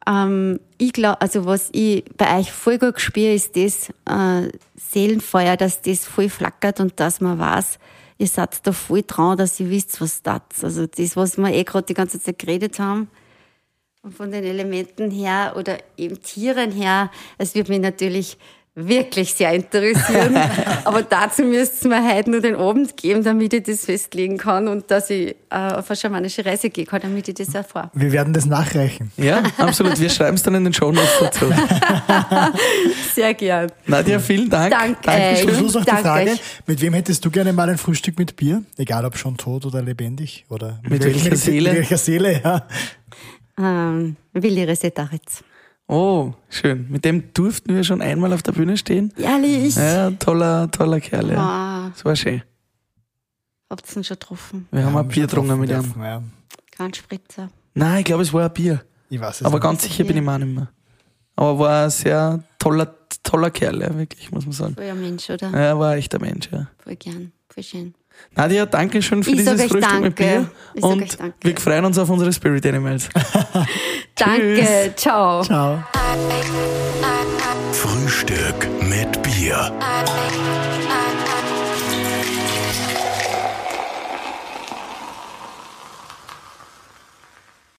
Ähm, ich glaube, also was ich bei euch voll gut spüre, ist das äh, Seelenfeuer, dass das voll flackert und dass man weiß, ihr seid da voll dran, dass ihr wisst, was das Also das, was wir eh gerade die ganze Zeit geredet haben, und von den Elementen her oder eben Tieren her, es wird mich natürlich wirklich sehr interessieren. Aber dazu müsste es mir heute nur den Abend geben, damit ich das festlegen kann und dass ich äh, auf eine schamanische Reise gehen kann, damit ich das erfahre. Wir werden das nachreichen. Ja, absolut. Wir schreiben es dann in den Show Notes dazu. Sehr gern. Nadja, vielen Dank. Danke. Dankeschön. Zum Schluss noch die Frage, euch. mit wem hättest du gerne mal ein Frühstück mit Bier? Egal ob schon tot oder lebendig? Oder Mit welcher Seele? Mit welcher Seele, ja. Ähm, Willi Resetaritz. Oh, schön. Mit dem durften wir schon einmal auf der Bühne stehen. Ehrlich? Ja, toller, toller Kerl. Ja. Wow. Das war schön. Habt ihr ihn schon getroffen? Wir haben ein Bier getrunken mit ihm. Ja. Kein Spritzer. Nein, ich glaube, es war ein Bier. Ich weiß es Aber nicht. ganz sicher bin ich mir auch nicht mehr. Aber war ein sehr toller, toller Kerl, ja, wirklich, muss man sagen. Voll ein Mensch, oder? Ja, war ein echter Mensch, ja. Voll gern. Voll schön. Nadja, danke schön für Ich dieses Frühstück mit danke. Bier. Ich Und wir freuen uns auf unsere Spirit Animals. Danke. Ciao. Ciao. Frühstück mit Bier.